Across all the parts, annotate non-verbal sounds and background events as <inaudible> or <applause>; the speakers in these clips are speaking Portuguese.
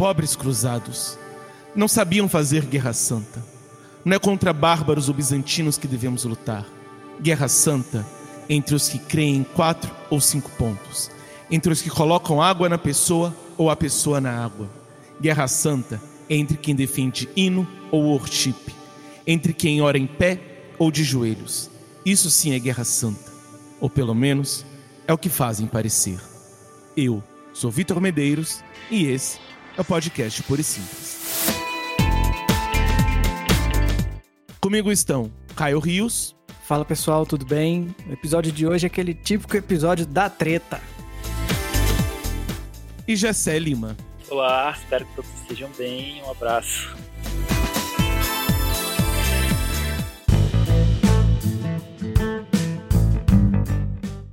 pobres cruzados. Não sabiam fazer guerra santa. Não é contra bárbaros ou bizantinos que devemos lutar. Guerra santa entre os que creem em quatro ou cinco pontos, entre os que colocam água na pessoa ou a pessoa na água. Guerra santa entre quem defende hino ou worship, entre quem ora em pé ou de joelhos. Isso sim é guerra santa, ou pelo menos é o que fazem parecer. Eu sou Vitor Medeiros e esse é o podcast Pura e Simples. Comigo estão Caio Rios. Fala pessoal, tudo bem? O episódio de hoje é aquele típico episódio da treta. E Jessé Lima. Olá, espero que todos estejam bem. Um abraço.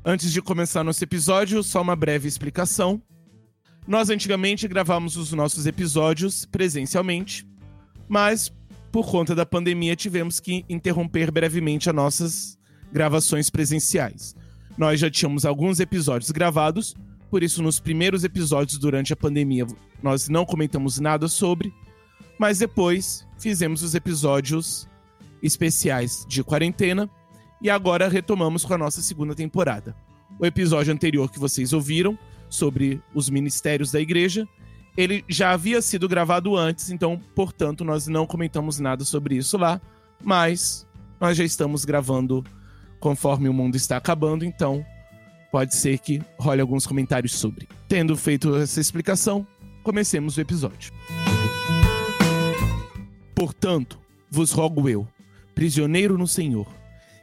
Antes de começar nosso episódio, só uma breve explicação. Nós antigamente gravávamos os nossos episódios presencialmente, mas por conta da pandemia tivemos que interromper brevemente as nossas gravações presenciais. Nós já tínhamos alguns episódios gravados, por isso nos primeiros episódios durante a pandemia nós não comentamos nada sobre, mas depois fizemos os episódios especiais de quarentena e agora retomamos com a nossa segunda temporada. O episódio anterior que vocês ouviram sobre os ministérios da igreja. Ele já havia sido gravado antes, então, portanto, nós não comentamos nada sobre isso lá, mas nós já estamos gravando conforme o mundo está acabando, então pode ser que role alguns comentários sobre. Tendo feito essa explicação, comecemos o episódio. Portanto, vos rogo eu, prisioneiro no Senhor,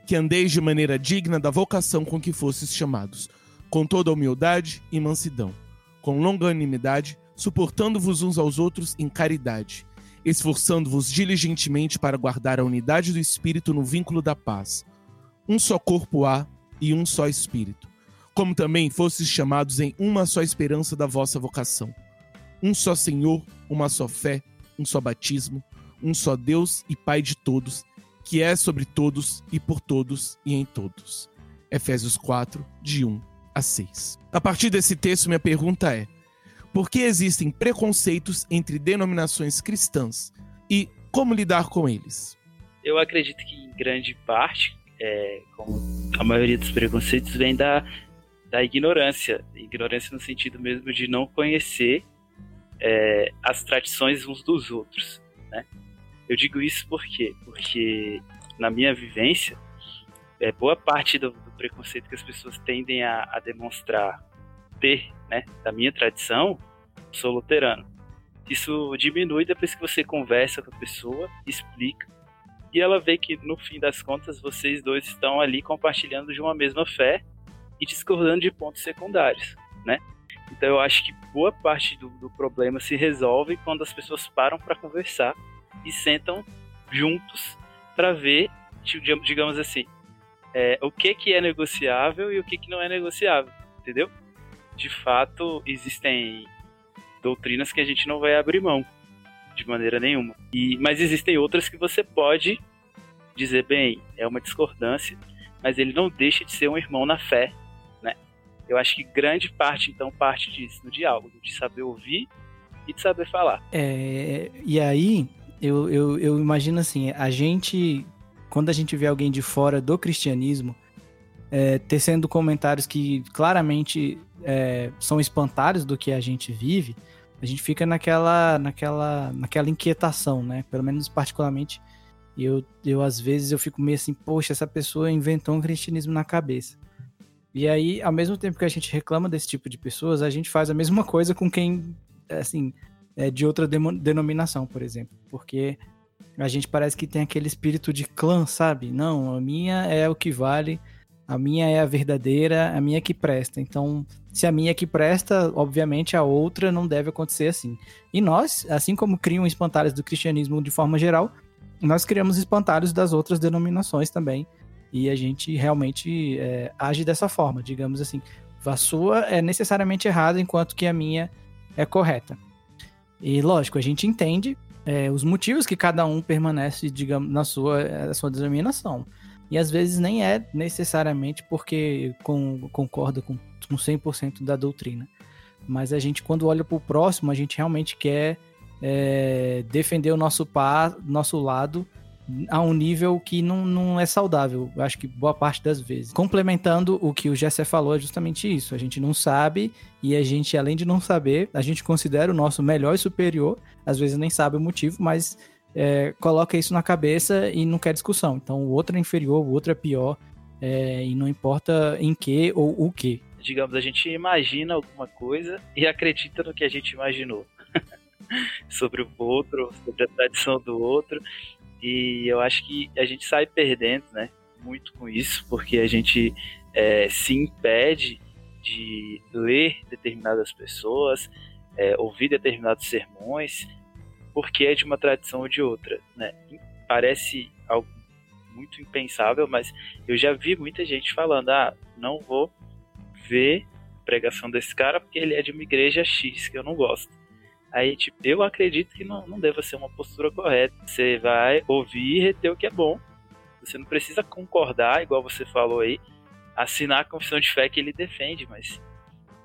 que andeis de maneira digna da vocação com que fostes chamados com toda humildade e mansidão, com longanimidade, suportando-vos uns aos outros em caridade, esforçando-vos diligentemente para guardar a unidade do Espírito no vínculo da paz. Um só corpo há e um só Espírito, como também fostes chamados em uma só esperança da vossa vocação. Um só Senhor, uma só fé, um só batismo, um só Deus e Pai de todos, que é sobre todos e por todos e em todos. Efésios 4, de 1 a 6. A partir desse texto, minha pergunta é: por que existem preconceitos entre denominações cristãs e como lidar com eles? Eu acredito que, em grande parte, é, a maioria dos preconceitos, vem da, da ignorância. Ignorância no sentido mesmo de não conhecer é, as tradições uns dos outros. Né? Eu digo isso por quê? Porque, na minha vivência, é, boa parte do, preconceito que as pessoas tendem a, a, demonstrar ter, né, da minha tradição, sou luterano. Isso diminui depois que você conversa com a pessoa, explica, e ela vê que no fim das contas vocês dois estão ali compartilhando de uma mesma fé e discordando de pontos secundários, né? Então eu acho que boa parte do, do problema se resolve quando as pessoas param para conversar e sentam juntos para ver, digamos assim, é, o que, que é negociável e o que, que não é negociável, entendeu? De fato, existem doutrinas que a gente não vai abrir mão de maneira nenhuma. E, mas existem outras que você pode dizer, bem, é uma discordância, mas ele não deixa de ser um irmão na fé, né? Eu acho que grande parte, então, parte disso, no diálogo, de saber ouvir e de saber falar. É, e aí, eu, eu, eu imagino assim, a gente quando a gente vê alguém de fora do cristianismo é, tecendo comentários que claramente é, são espantados do que a gente vive, a gente fica naquela, naquela, naquela inquietação, né? Pelo menos particularmente, eu, eu às vezes eu fico meio assim, poxa, essa pessoa inventou um cristianismo na cabeça. E aí, ao mesmo tempo que a gente reclama desse tipo de pessoas, a gente faz a mesma coisa com quem, assim, é de outra denominação, por exemplo. Porque a gente parece que tem aquele espírito de clã, sabe? Não, a minha é o que vale, a minha é a verdadeira, a minha é que presta. Então, se a minha é que presta, obviamente a outra não deve acontecer assim. E nós, assim como criam espantalhos do cristianismo de forma geral, nós criamos espantalhos das outras denominações também. E a gente realmente é, age dessa forma, digamos assim. A sua é necessariamente errada, enquanto que a minha é correta. E lógico, a gente entende é, os motivos que cada um permanece, digamos, na sua, na sua denominação. E às vezes nem é necessariamente porque com, concorda com, com 100% da doutrina. mas a gente, quando olha para o próximo, a gente realmente quer é, defender o nosso, par, nosso lado a um nível que não, não é saudável, eu acho que boa parte das vezes. Complementando o que o Jessé falou, é justamente isso. A gente não sabe e a gente, além de não saber, a gente considera o nosso melhor e superior, às vezes nem sabe o motivo, mas é, coloca isso na cabeça e não quer discussão. Então o outro é inferior, o outro é pior, é, e não importa em que ou o que. Digamos, a gente imagina alguma coisa e acredita no que a gente imaginou. <laughs> sobre o outro, sobre a tradição do outro. E eu acho que a gente sai perdendo, né? Muito com isso, porque a gente é, se impede de ler determinadas pessoas, é, ouvir determinados sermões, porque é de uma tradição ou de outra, né? Parece algo muito impensável, mas eu já vi muita gente falando: ah, não vou ver pregação desse cara porque ele é de uma igreja X que eu não gosto. Aí, tipo, eu acredito que não, não deva ser uma postura correta. Você vai ouvir e reter o que é bom. Você não precisa concordar, igual você falou aí, assinar a confissão de fé que ele defende, mas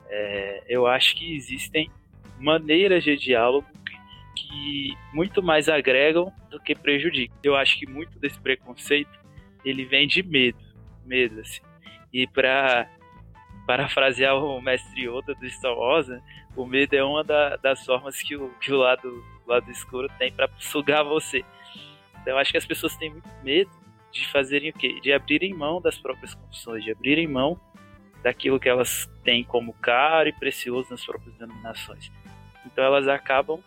é, eu acho que existem maneiras de diálogo que muito mais agregam do que prejudicam. Eu acho que muito desse preconceito ele vem de medo, medo assim. E para parafrasear o mestre Yoda do Star Wars, né, o medo é uma da, das formas que o, que o lado, lado escuro tem para sugar você. Então eu acho que as pessoas têm muito medo de fazerem o quê? De abrirem mão das próprias confissões, de abrirem mão daquilo que elas têm como caro e precioso nas próprias denominações. Então elas acabam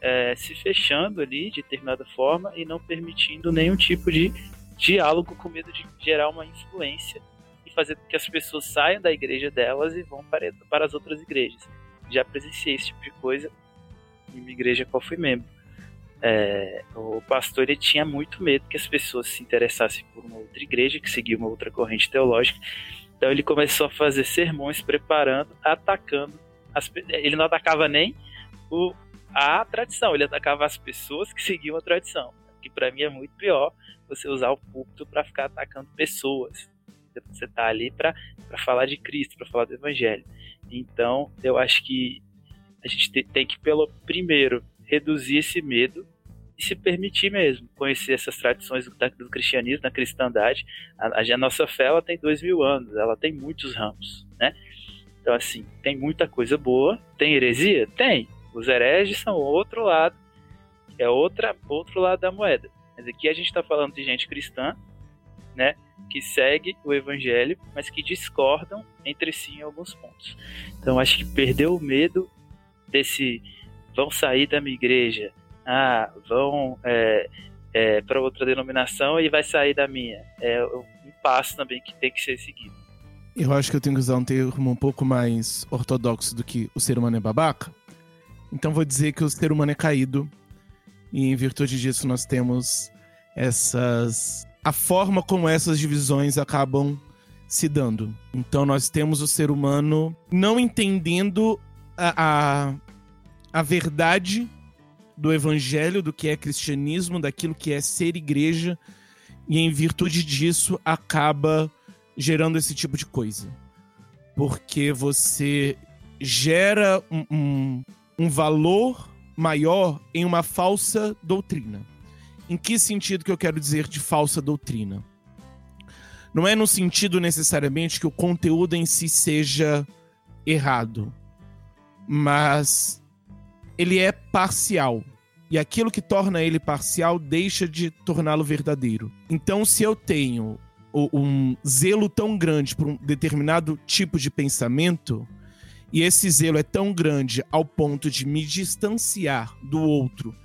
é, se fechando ali de determinada forma e não permitindo nenhum tipo de diálogo com medo de gerar uma influência fazer com que as pessoas saiam da igreja delas e vão para, para as outras igrejas já presenciei esse tipo de coisa em uma igreja qual fui membro. É, o pastor ele tinha muito medo que as pessoas se interessassem por uma outra igreja, que seguia uma outra corrente teológica. Então ele começou a fazer sermões preparando, atacando. As, ele não atacava nem o, a tradição, ele atacava as pessoas que seguiam a tradição. Que para mim é muito pior você usar o púlpito para ficar atacando pessoas. Você tá ali para falar de Cristo, para falar do Evangelho. Então, eu acho que a gente tem que, pelo primeiro, reduzir esse medo e se permitir mesmo conhecer essas tradições do, do cristianismo, da cristandade. A, a, nossa fé ela tem dois mil anos, ela tem muitos ramos, né? Então, assim, tem muita coisa boa. Tem heresia? Tem. Os hereges são outro lado, é outra, outro lado da moeda. Mas aqui a gente está falando de gente cristã, né? que segue o evangelho, mas que discordam entre si em alguns pontos. Então acho que perdeu o medo desse vão sair da minha igreja, ah, vão é, é, para outra denominação e vai sair da minha. É um passo também que tem que ser seguido. Eu acho que eu tenho que usar um termo um pouco mais ortodoxo do que o ser humano é babaca. Então vou dizer que o ser humano é caído e em virtude disso nós temos essas a forma como essas divisões acabam se dando. Então nós temos o ser humano não entendendo a, a, a verdade do evangelho, do que é cristianismo, daquilo que é ser igreja, e em virtude disso acaba gerando esse tipo de coisa. Porque você gera um, um, um valor maior em uma falsa doutrina. Em que sentido que eu quero dizer de falsa doutrina? Não é no sentido necessariamente que o conteúdo em si seja errado, mas ele é parcial. E aquilo que torna ele parcial deixa de torná-lo verdadeiro. Então, se eu tenho um zelo tão grande por um determinado tipo de pensamento, e esse zelo é tão grande ao ponto de me distanciar do outro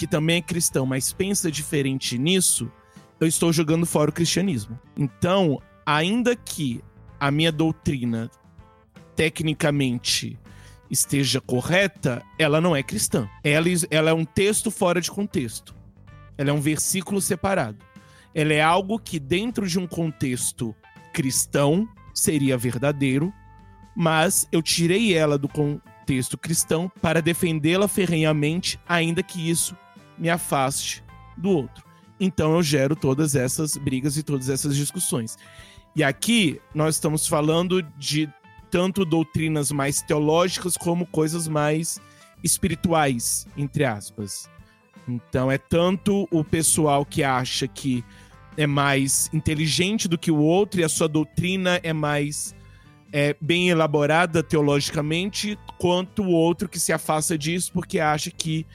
que também é cristão, mas pensa diferente nisso, eu estou jogando fora o cristianismo. Então, ainda que a minha doutrina tecnicamente esteja correta, ela não é cristã. Ela, ela é um texto fora de contexto. Ela é um versículo separado. Ela é algo que, dentro de um contexto cristão, seria verdadeiro, mas eu tirei ela do contexto cristão para defendê-la ferrenhamente, ainda que isso me afaste do outro. Então eu gero todas essas brigas e todas essas discussões. E aqui nós estamos falando de tanto doutrinas mais teológicas como coisas mais espirituais, entre aspas. Então é tanto o pessoal que acha que é mais inteligente do que o outro e a sua doutrina é mais é, bem elaborada teologicamente, quanto o outro que se afasta disso porque acha que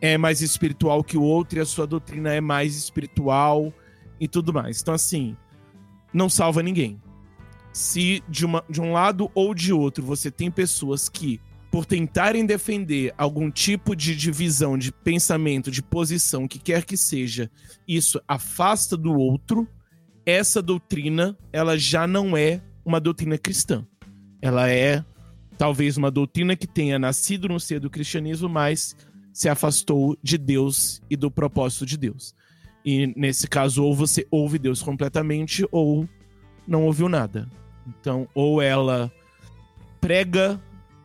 é mais espiritual que o outro e a sua doutrina é mais espiritual e tudo mais. Então, assim, não salva ninguém. Se de, uma, de um lado ou de outro você tem pessoas que, por tentarem defender algum tipo de divisão de pensamento, de posição, que quer que seja, isso afasta do outro, essa doutrina, ela já não é uma doutrina cristã. Ela é talvez uma doutrina que tenha nascido no seio do cristianismo, mas se afastou de Deus e do propósito de Deus. E nesse caso, ou você ouve Deus completamente, ou não ouviu nada. Então, ou ela prega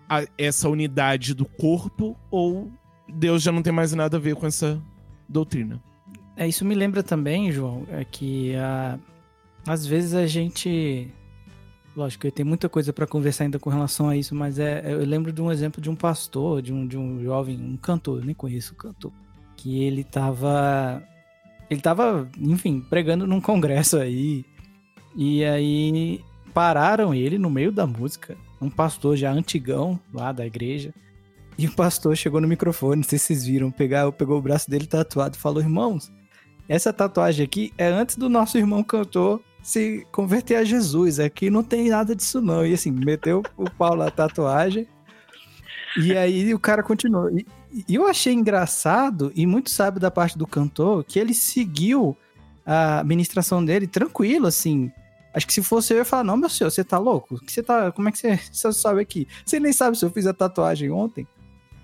a, essa unidade do corpo, ou Deus já não tem mais nada a ver com essa doutrina. É, isso me lembra também, João, é que a, às vezes a gente Lógico, eu tenho muita coisa para conversar ainda com relação a isso, mas é, eu lembro de um exemplo de um pastor, de um, de um jovem, um cantor, eu nem conheço o cantor, que ele tava. Ele tava, enfim, pregando num congresso aí. E aí pararam ele no meio da música, um pastor já antigão lá da igreja. E o pastor chegou no microfone, não sei se vocês viram, pegar, pegou o braço dele tatuado e falou: Irmãos, essa tatuagem aqui é antes do nosso irmão cantor se converter a Jesus. Aqui não tem nada disso, não. E assim, meteu o pau na tatuagem. E aí o cara continuou. E, eu achei engraçado e muito sábio da parte do cantor que ele seguiu a ministração dele tranquilo, assim. Acho que se fosse eu, eu ia falar, não, meu senhor, você tá louco? Você tá, como é que você, <laughs> você sabe aqui? Você nem sabe se eu fiz a tatuagem ontem.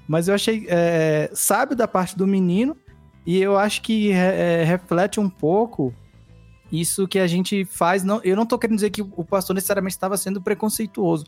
Mas eu achei é, sábio da parte do menino e eu acho que é, reflete um pouco isso que a gente faz. Não, eu não tô querendo dizer que o pastor necessariamente estava sendo preconceituoso,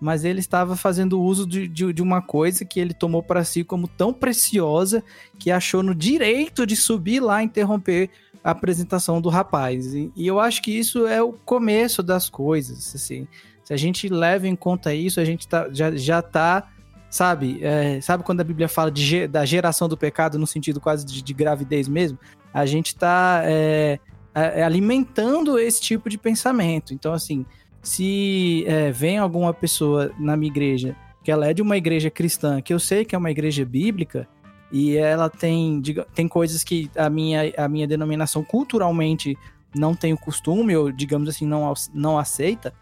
mas ele estava fazendo uso de, de, de uma coisa que ele tomou para si como tão preciosa que achou no direito de subir lá e interromper a apresentação do rapaz. E, e, eu acho que isso é o começo das coisas. Assim. Se a gente leva em conta isso, a gente tá, já, já tá. Sabe, é, sabe quando a Bíblia fala de, da geração do pecado no sentido quase de, de gravidez mesmo? A gente tá é, é, é, alimentando esse tipo de pensamento. Então, assim, se é, vem alguma pessoa na minha igreja que ela é de uma igreja cristã, que eu sei que é uma igreja bíblica, e ela tem, tem coisas que a minha, a minha denominação culturalmente não tem o costume, ou digamos assim, não, não aceita,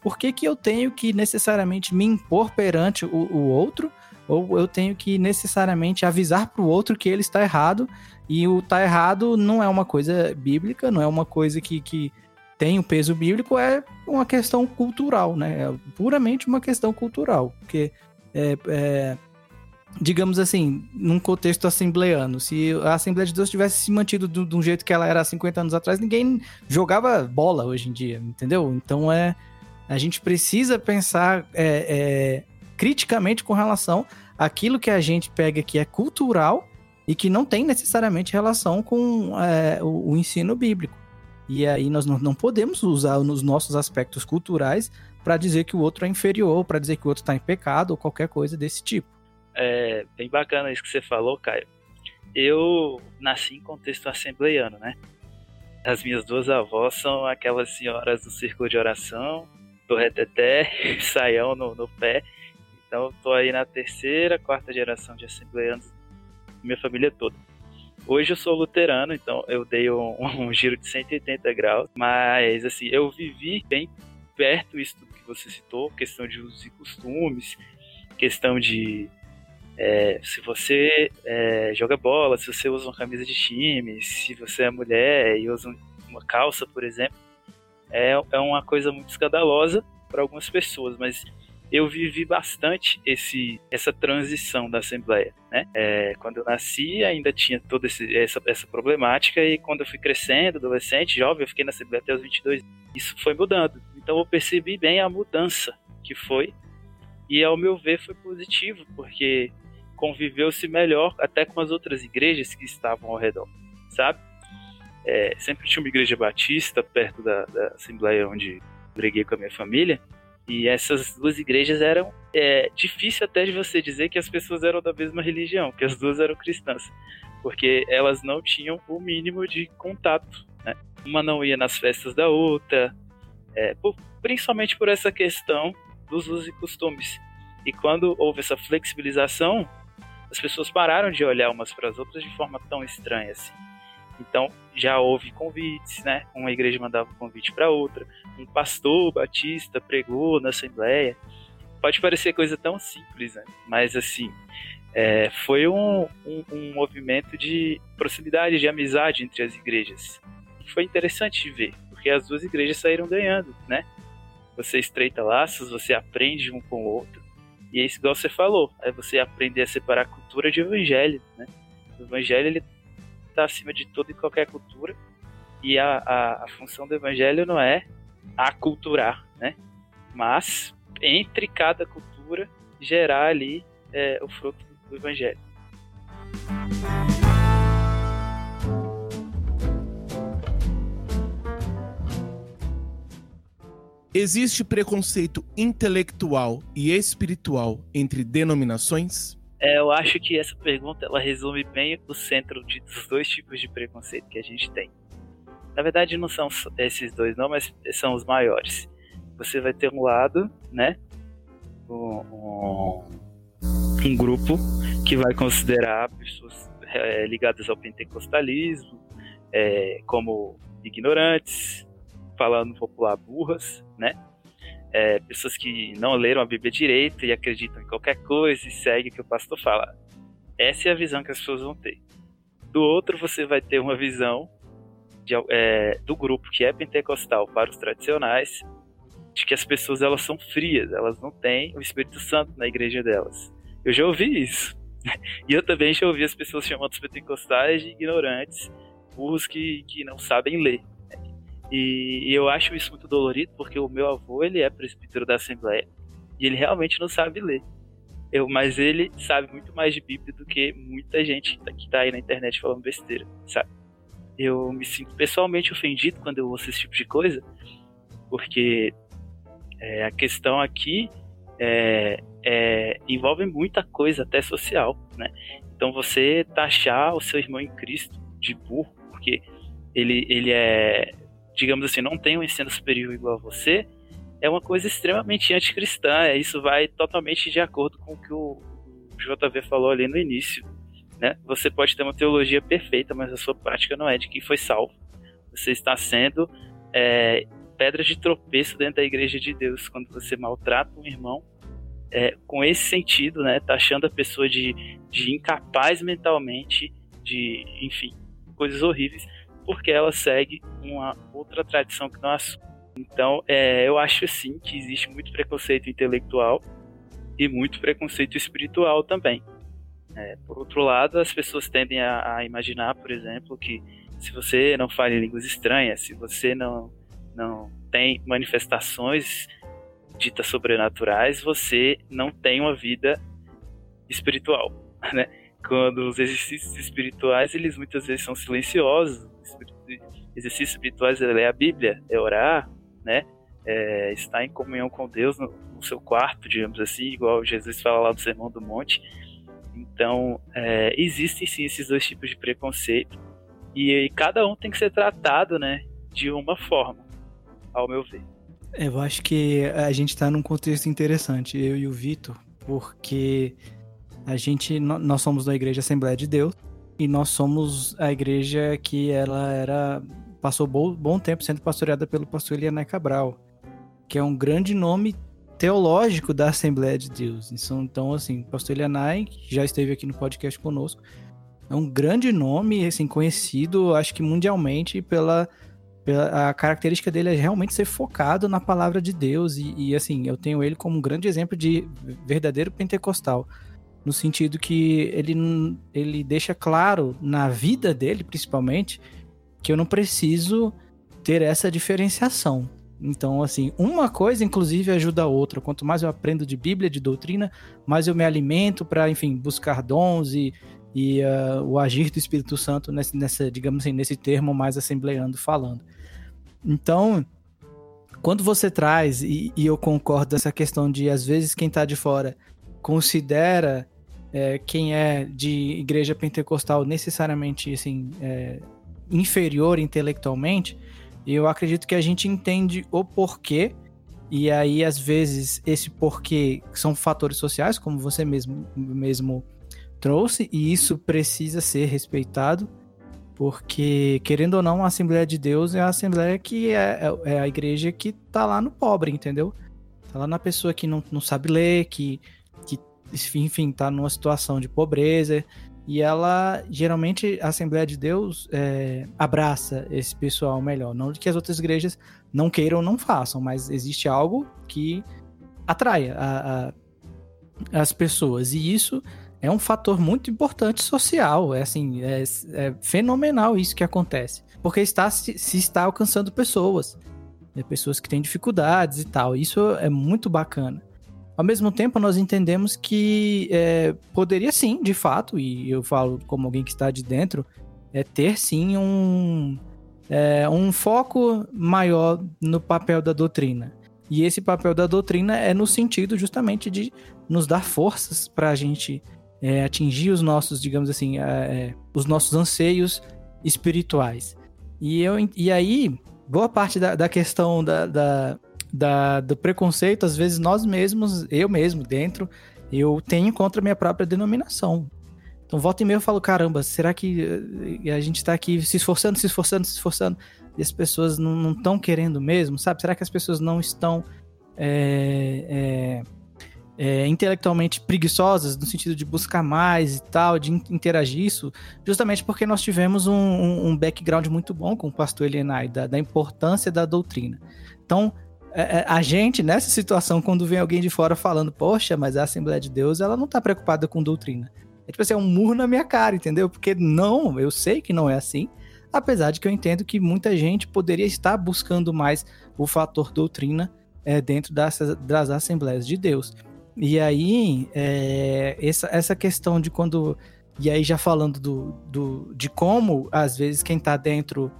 por que, que eu tenho que necessariamente me impor perante o, o outro, ou eu tenho que necessariamente avisar para o outro que ele está errado e o tá errado não é uma coisa bíblica, não é uma coisa que, que tem o um peso bíblico, é uma questão cultural, né? É puramente uma questão cultural. Porque, é, é, digamos assim, num contexto assembleano, se a Assembleia de Deus tivesse se mantido de um jeito que ela era há 50 anos atrás, ninguém jogava bola hoje em dia, entendeu? Então é. A gente precisa pensar é, é criticamente com relação àquilo que a gente pega que é cultural e que não tem necessariamente relação com é, o, o, ensino bíblico. E aí nós não, não podemos usar nos nossos aspectos culturais para dizer que o outro é inferior, para dizer que o outro está em pecado ou qualquer coisa desse tipo. É bem bacana isso que você falou, Caio. Eu nasci em contexto assembleiano, né? As minhas duas avós são aquelas senhoras do círculo de oração, do reteté, <laughs> saião no, no pé. Então, estou aí na terceira, quarta geração de assembleianos minha família toda. Hoje eu sou luterano, então eu dei um, <laughs> um, giro de 180 graus, mas assim, eu vivi bem perto isso que você citou, questão de usos e costumes, questão de é, se você é, joga bola, se você usa uma camisa de time, se você é mulher e usa uma calça, por exemplo, é, é uma coisa muito escandalosa para algumas pessoas, mas eu vivi bastante esse, essa transição da Assembleia. Né? É, quando eu nasci, ainda tinha toda esse, essa, essa problemática, e quando eu fui crescendo, adolescente, jovem, eu fiquei na Assembleia até os 22. Isso foi mudando. Então eu percebi bem a mudança que foi, e ao meu ver foi positivo, porque conviveu-se melhor até com as outras igrejas que estavam ao redor, sabe? É, sempre tinha uma igreja batista perto da, da Assembleia onde breguei com a minha família, E essas duas igrejas eram é, difícil até de você dizer que as pessoas eram da mesma religião, que as duas eram cristãs, porque elas não tinham o mínimo de contato. Né? Uma não ia nas festas da outra, é, por, principalmente por essa questão dos usos e costumes. E quando houve essa flexibilização, as pessoas pararam de olhar umas para as outras de forma tão estranha assim. Então já houve convites, né? Uma igreja mandava um convite para outra, um pastor batista pregou na assembleia. Pode parecer coisa tão simples, né? Mas assim, é, foi um, um, um, movimento de proximidade, de amizade entre as igrejas. Foi interessante de ver, porque as duas igrejas saíram ganhando, né? Você estreita laços, você aprende um com o outro. E é isso igual você falou, é você aprender a separar cultura de evangelho, né? O evangelho ele está acima de toda e qualquer cultura. E a, a, a, função do evangelho não é aculturar, né? Mas, entre cada cultura, gerar ali é, o fruto do evangelho. Existe preconceito intelectual e espiritual entre denominações? É, eu acho que essa pergunta ela resume bem o centro de, dos dois tipos de preconceito que a gente tem. Na verdade, não são esses dois, não, mas são os maiores. Você vai ter um lado, né? Um, um, grupo que vai considerar pessoas é, ligadas ao pentecostalismo é, como ignorantes, falando popular burras, né? É, pessoas que não leram a Bíblia direito e acreditam em qualquer coisa e seguem o que o pastor fala. Essa é a visão que as pessoas vão ter. Do outro, você vai ter uma visão de, é, do grupo que é pentecostal para os tradicionais, de que as pessoas elas são frias, elas não têm o Espírito Santo na igreja delas. Eu já ouvi isso. <laughs> E eu também já ouvi as pessoas chamando os pentecostais de ignorantes, burros que, que não sabem ler. E, e, eu acho isso muito dolorido porque o meu avô ele é presbítero da Assembleia e ele realmente não sabe ler. Eu, mas ele sabe muito mais de Bíblia do que muita gente que está aí na internet falando besteira, sabe? Eu me sinto pessoalmente ofendido quando eu ouço esse tipo de coisa, porque é, a questão aqui é, é, envolve muita coisa, até social, né? Então você taxar o seu irmão em Cristo de burro, porque ele, ele é digamos assim, não tem um ensino superior igual a você, é uma coisa extremamente anticristã. É, isso vai totalmente de acordo com o que o JV falou ali no início. Né? Você pode ter uma teologia perfeita, mas a sua prática não é de que foi salvo. Você está sendo é, pedra de tropeço dentro da igreja de Deus quando você maltrata um irmão é, com esse sentido, né? Taxando a pessoa de, de incapaz mentalmente, de, enfim, coisas horríveis porque ela segue uma outra tradição que não a sua. Então, é, eu acho sim que existe muito preconceito intelectual e muito preconceito espiritual também. É, por outro lado, as pessoas tendem a, a, imaginar, por exemplo, que se você não fala em línguas estranhas, se você não, não tem manifestações ditas sobrenaturais, você não tem uma vida espiritual, <laughs> né? Quando os exercícios espirituais, eles muitas vezes são silenciosos, exercícios espirituais é ler a Bíblia, é orar, né? É estar em comunhão com Deus no, no, seu quarto, digamos assim, igual Jesus fala lá do Sermão do Monte. Então, é, existem sim esses dois tipos de preconceito e, e, cada um tem que ser tratado, né, de uma forma, ao meu ver. Eu acho que a gente está num contexto interessante, eu e o Vitor, porque a gente, nós somos da Igreja Assembleia de Deus, e nós somos a igreja que ela era passou bom, bom tempo sendo pastoreada pelo pastor Elianai Cabral, que é um grande nome teológico da Assembleia de Deus. Então, assim, pastor Elianai, que já esteve aqui no podcast conosco, é um grande nome, assim, conhecido, acho que mundialmente, pela, pela a característica dele é realmente ser focado na palavra de Deus. E, e, assim, eu tenho ele como um grande exemplo de verdadeiro pentecostal no sentido que ele, ele deixa claro na vida dele, principalmente, que eu não preciso ter essa diferenciação. Então, assim, uma coisa, inclusive, ajuda a outra. Quanto mais eu aprendo de Bíblia, de doutrina, mais eu me alimento para, enfim, buscar dons e, e uh, o agir do Espírito Santo nessa, nessa, digamos assim, nesse termo mais assembleando falando. Então, quando você traz, e, e, eu concordo dessa questão de, às vezes, quem está de fora considera é, quem é de igreja pentecostal necessariamente, assim, é, inferior intelectualmente, eu acredito que a gente entende o porquê, e aí, às vezes, esse porquê são fatores sociais, como você mesmo, mesmo trouxe, e isso precisa ser respeitado, porque, querendo ou não, a Assembleia de Deus é a Assembleia que é, é, é a igreja que tá lá no pobre, entendeu? Tá lá na pessoa que não, não sabe ler, que, que, enfim, tá numa situação de pobreza. E ela, geralmente, a Assembleia de Deus é, abraça esse pessoal melhor. Não que as outras igrejas não queiram ou não façam, mas existe algo que atrai a, a, as pessoas. E isso é um fator muito importante social. É assim, é, é fenomenal isso que acontece. Porque está, se, se está alcançando pessoas. Né, pessoas que têm dificuldades e tal. Isso é muito bacana. Ao mesmo tempo, nós entendemos que é, poderia sim, de fato, e eu falo como alguém que está de dentro, é ter sim um, é, um foco maior no papel da doutrina. E esse papel da doutrina é no sentido justamente de nos dar forças para a gente é, atingir os nossos, digamos assim, é, é, os nossos anseios espirituais. E, eu, e aí, boa parte da, da questão da, da, da, do preconceito, às vezes nós mesmos, eu mesmo, dentro, eu tenho contra a minha própria denominação. Então, volta e meia eu falo, caramba, será que eh, a gente está aqui se esforçando, se esforçando, se esforçando, e as pessoas não estão querendo mesmo, sabe? Será que as pessoas não estão é, é, é, intelectualmente preguiçosas, no sentido de buscar mais e tal, de interagir isso, justamente porque nós tivemos um, um, background muito bom com o pastor Elienay, da, da importância da doutrina. Então, a gente, nessa situação, quando vem alguém de fora falando, poxa, mas a Assembleia de Deus, ela não tá preocupada com doutrina. É tipo assim, é um murro na minha cara, entendeu? Porque não, eu sei que não é assim, apesar de que eu entendo que muita gente poderia estar buscando mais o fator doutrina é, dentro das, das Assembleias de Deus. E aí, é, essa, essa questão de quando. E aí, já falando do, do, de como, às vezes, quem tá dentro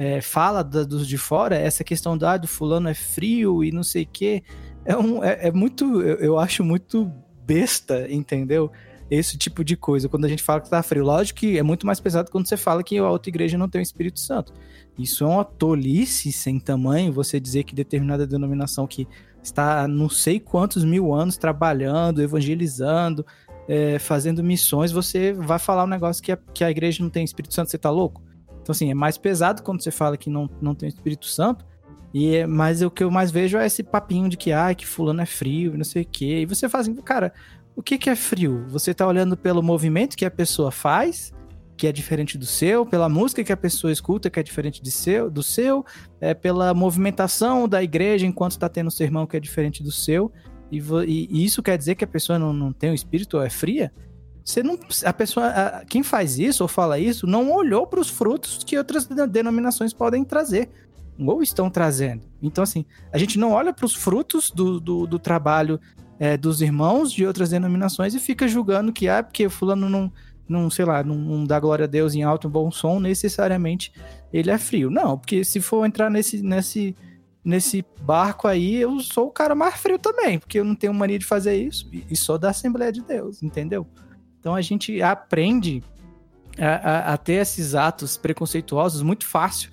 é, fala da, dos de fora, essa questão do, ah, do fulano é frio e não sei o quê, é, um, é, é muito. Eu, eu acho muito besta, entendeu? esse tipo de coisa, quando a gente fala que tá frio. Lógico que é muito mais pesado quando você fala que a outra igreja não tem o Espírito Santo. Isso é uma tolice sem tamanho, você dizer que determinada denominação que está não sei quantos mil anos trabalhando, evangelizando, é, fazendo missões, você vai falar um negócio que a, que a igreja não tem Espírito Santo, você tá louco? Então, assim, é mais pesado quando você fala que não, não tem Espírito Santo, e é, mas o que eu mais vejo é esse papinho de que, ah, que fulano é frio, não sei o quê. E você faz assim, cara, o que, que é frio? Você tá olhando pelo movimento que a pessoa faz, que é diferente do seu, pela música que a pessoa escuta, que é diferente de seu, do seu, é pela movimentação da igreja enquanto está tendo sermão, que é diferente do seu, e, e, e, isso quer dizer que a pessoa não, não tem o espírito ou é fria? Você não, a pessoa, a, quem faz isso ou fala isso, não olhou para os frutos que outras denominações podem trazer ou estão trazendo. Então, assim, a gente não olha para os frutos do, do, do trabalho é, dos irmãos de outras denominações e fica julgando que, ah, porque fulano não, não sei lá, não, não dá glória a Deus em alto bom som, necessariamente ele é frio. Não, porque se for entrar nesse, nesse, nesse barco aí, eu sou o cara mais frio também, porque eu não tenho mania de fazer isso e sou da Assembleia de Deus, entendeu? Então a gente aprende a, a, a ter esses atos preconceituosos muito fácil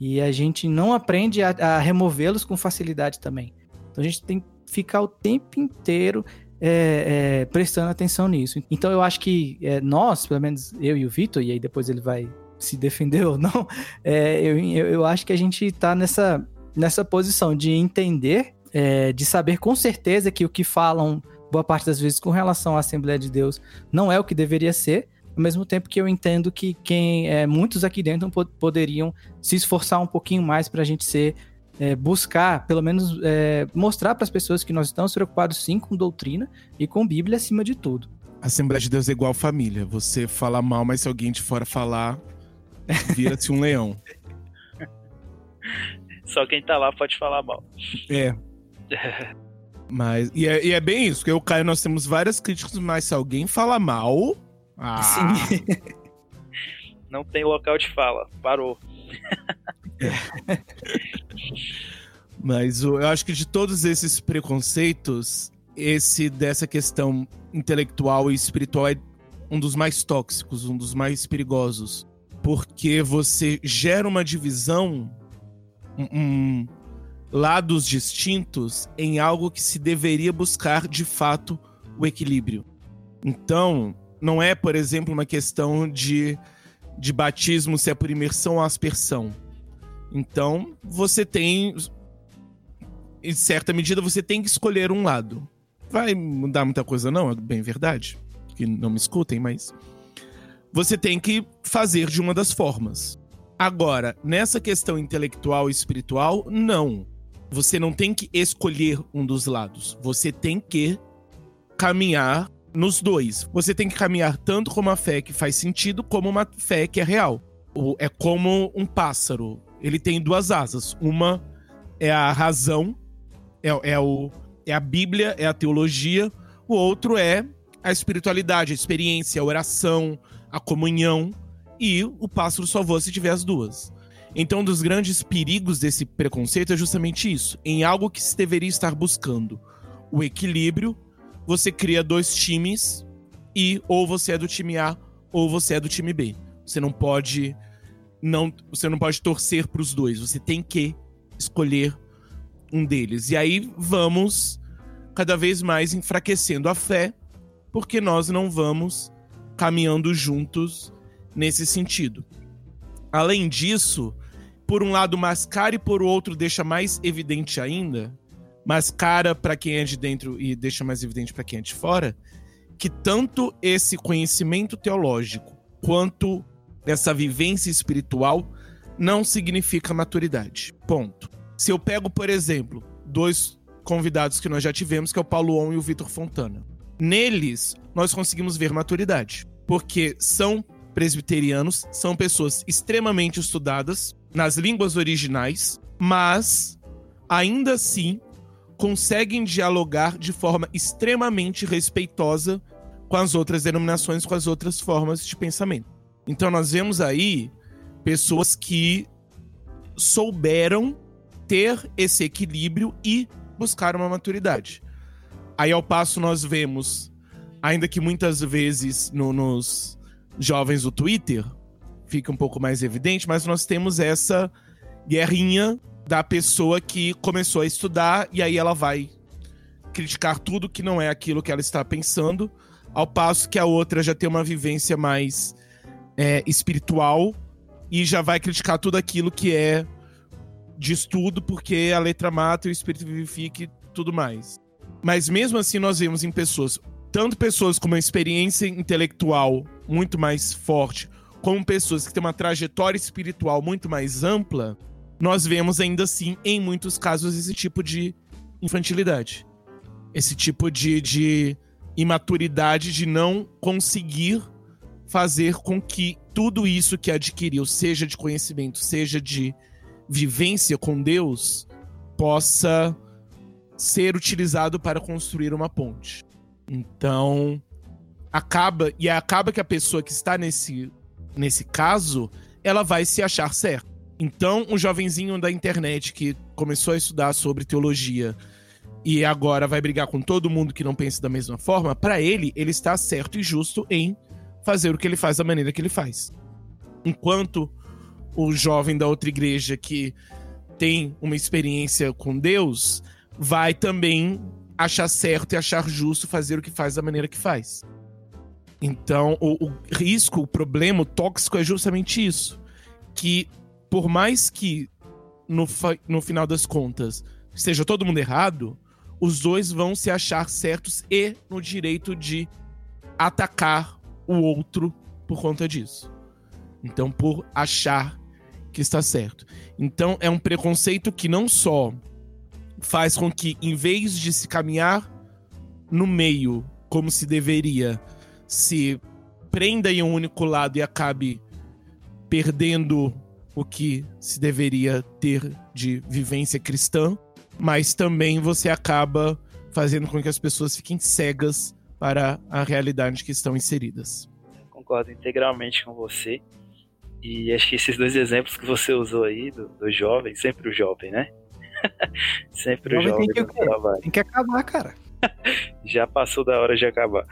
e a gente não aprende a, a removê-los com facilidade também. Então a gente tem que ficar o tempo inteiro é, é, prestando atenção nisso. Então eu acho que é, nós, pelo menos eu e o Vitor, e aí depois ele vai se defender ou não, é, eu, eu, eu, acho que a gente está nessa, nessa posição de entender, é, de saber com certeza que o que falam boa parte das vezes com relação à Assembleia de Deus não é o que deveria ser, ao mesmo tempo que eu entendo que quem é, muitos aqui dentro poderiam se esforçar um pouquinho mais para a gente ser é, buscar, pelo menos, é, mostrar para as pessoas que nós estamos preocupados sim com doutrina e com Bíblia acima de tudo. A Assembleia de Deus é igual família. Você fala mal, mas se alguém de fora falar, vira-se um leão. Só quem tá lá pode falar mal. É. <laughs> mas, e é, e é bem isso, que eu Caio, nós temos várias críticas, mas se alguém fala mal. Ah. Sim. <laughs> Não tem local de fala. Parou. É. Mas eu acho que de todos esses preconceitos, esse dessa questão intelectual e espiritual é um dos mais tóxicos, um dos mais perigosos. Porque você gera uma divisão, um, um, lados distintos em algo que se deveria buscar de fato o equilíbrio. Então, não é, por exemplo, uma questão de, de batismo se é por imersão ou aspersão. Então, você tem. Em certa medida, você tem que escolher um lado. Vai mudar muita coisa, não? É bem verdade. Que não me escutem, mas. Você tem que fazer de uma das formas. Agora, nessa questão intelectual e espiritual, não. Você não tem que escolher um dos lados. Você tem que caminhar nos dois. Você tem que caminhar tanto com uma fé que faz sentido, como uma fé que é real. É como um pássaro. Ele tem duas asas. Uma é a razão, é, é, o, é a Bíblia, é a teologia. O outro é a espiritualidade, a experiência, a oração, a comunhão. E o pássaro só voa se tiver as duas. Então, um dos grandes perigos desse preconceito é justamente isso. Em algo que se deveria estar buscando o equilíbrio, você cria dois times e ou você é do time A ou você é do time B. Você não pode não, você não pode torcer para os dois. Você tem que escolher um deles. E aí vamos cada vez mais enfraquecendo a fé, porque nós não vamos caminhando juntos nesse sentido. Além disso, por um lado mascara e por outro deixa mais evidente ainda, mascara para quem é de dentro e deixa mais evidente para quem é de fora, que tanto esse conhecimento teológico quanto essa vivência espiritual não significa maturidade. Ponto. Se eu pego, por exemplo, dois convidados que nós já tivemos, que é o Paulo On e o Vitor Fontana. Neles, nós conseguimos ver maturidade, porque são presbiterianos, são pessoas extremamente estudadas, nas línguas originais, mas ainda assim conseguem dialogar de forma extremamente respeitosa com as outras denominações, com as outras formas de pensamento. Então nós vemos aí pessoas que souberam ter esse equilíbrio e buscar uma maturidade. Aí ao passo nós vemos, ainda que muitas vezes no, nos jovens do Twitter, fica um pouco mais evidente, mas nós temos essa guerrinha da pessoa que começou a estudar e aí ela vai criticar tudo que não é aquilo que ela está pensando, ao passo que a outra já tem uma vivência mais é, espiritual e já vai criticar tudo aquilo que é de estudo, porque a letra mata e o espírito vivifica e tudo mais. Mas mesmo assim, nós vemos em pessoas, tanto pessoas com uma experiência intelectual muito mais forte, como pessoas que têm uma trajetória espiritual muito mais ampla, nós vemos ainda assim, em muitos casos, esse tipo de infantilidade. Esse tipo de, de imaturidade de não conseguir fazer com que tudo isso que adquiriu, seja de conhecimento, seja de vivência com Deus, possa ser utilizado para construir uma ponte. Então, acaba e acaba que a pessoa que está nesse nesse caso, ela vai se achar certa. Então, um jovenzinho da internet que começou a estudar sobre teologia e agora vai brigar com todo mundo que não pensa da mesma forma, para ele, ele está certo e justo em fazer o que ele faz da maneira que ele faz. Enquanto o jovem da outra igreja que tem uma experiência com Deus vai também achar certo e achar justo fazer o que faz da maneira que faz. Então, o, o risco, o problema, o tóxico é justamente isso. Que, por mais que no, no final das contas seja todo mundo errado, os dois vão se achar certos e no direito de atacar o outro por conta disso. Então, por achar que está certo. Então, é um preconceito que não só faz com que, em vez de se caminhar no meio como se deveria, se prenda em um único lado e acabe perdendo o que se deveria ter de vivência cristã, mas também você acaba fazendo com que as pessoas fiquem cegas para a realidade que estão inseridas. Concordo integralmente com você. E acho que esses dois exemplos que você usou aí, do, do jovem, sempre o jovem, né? <laughs> Sempre o jovem, tem que, tem que acabar, cara. <laughs> Já passou da hora de acabar.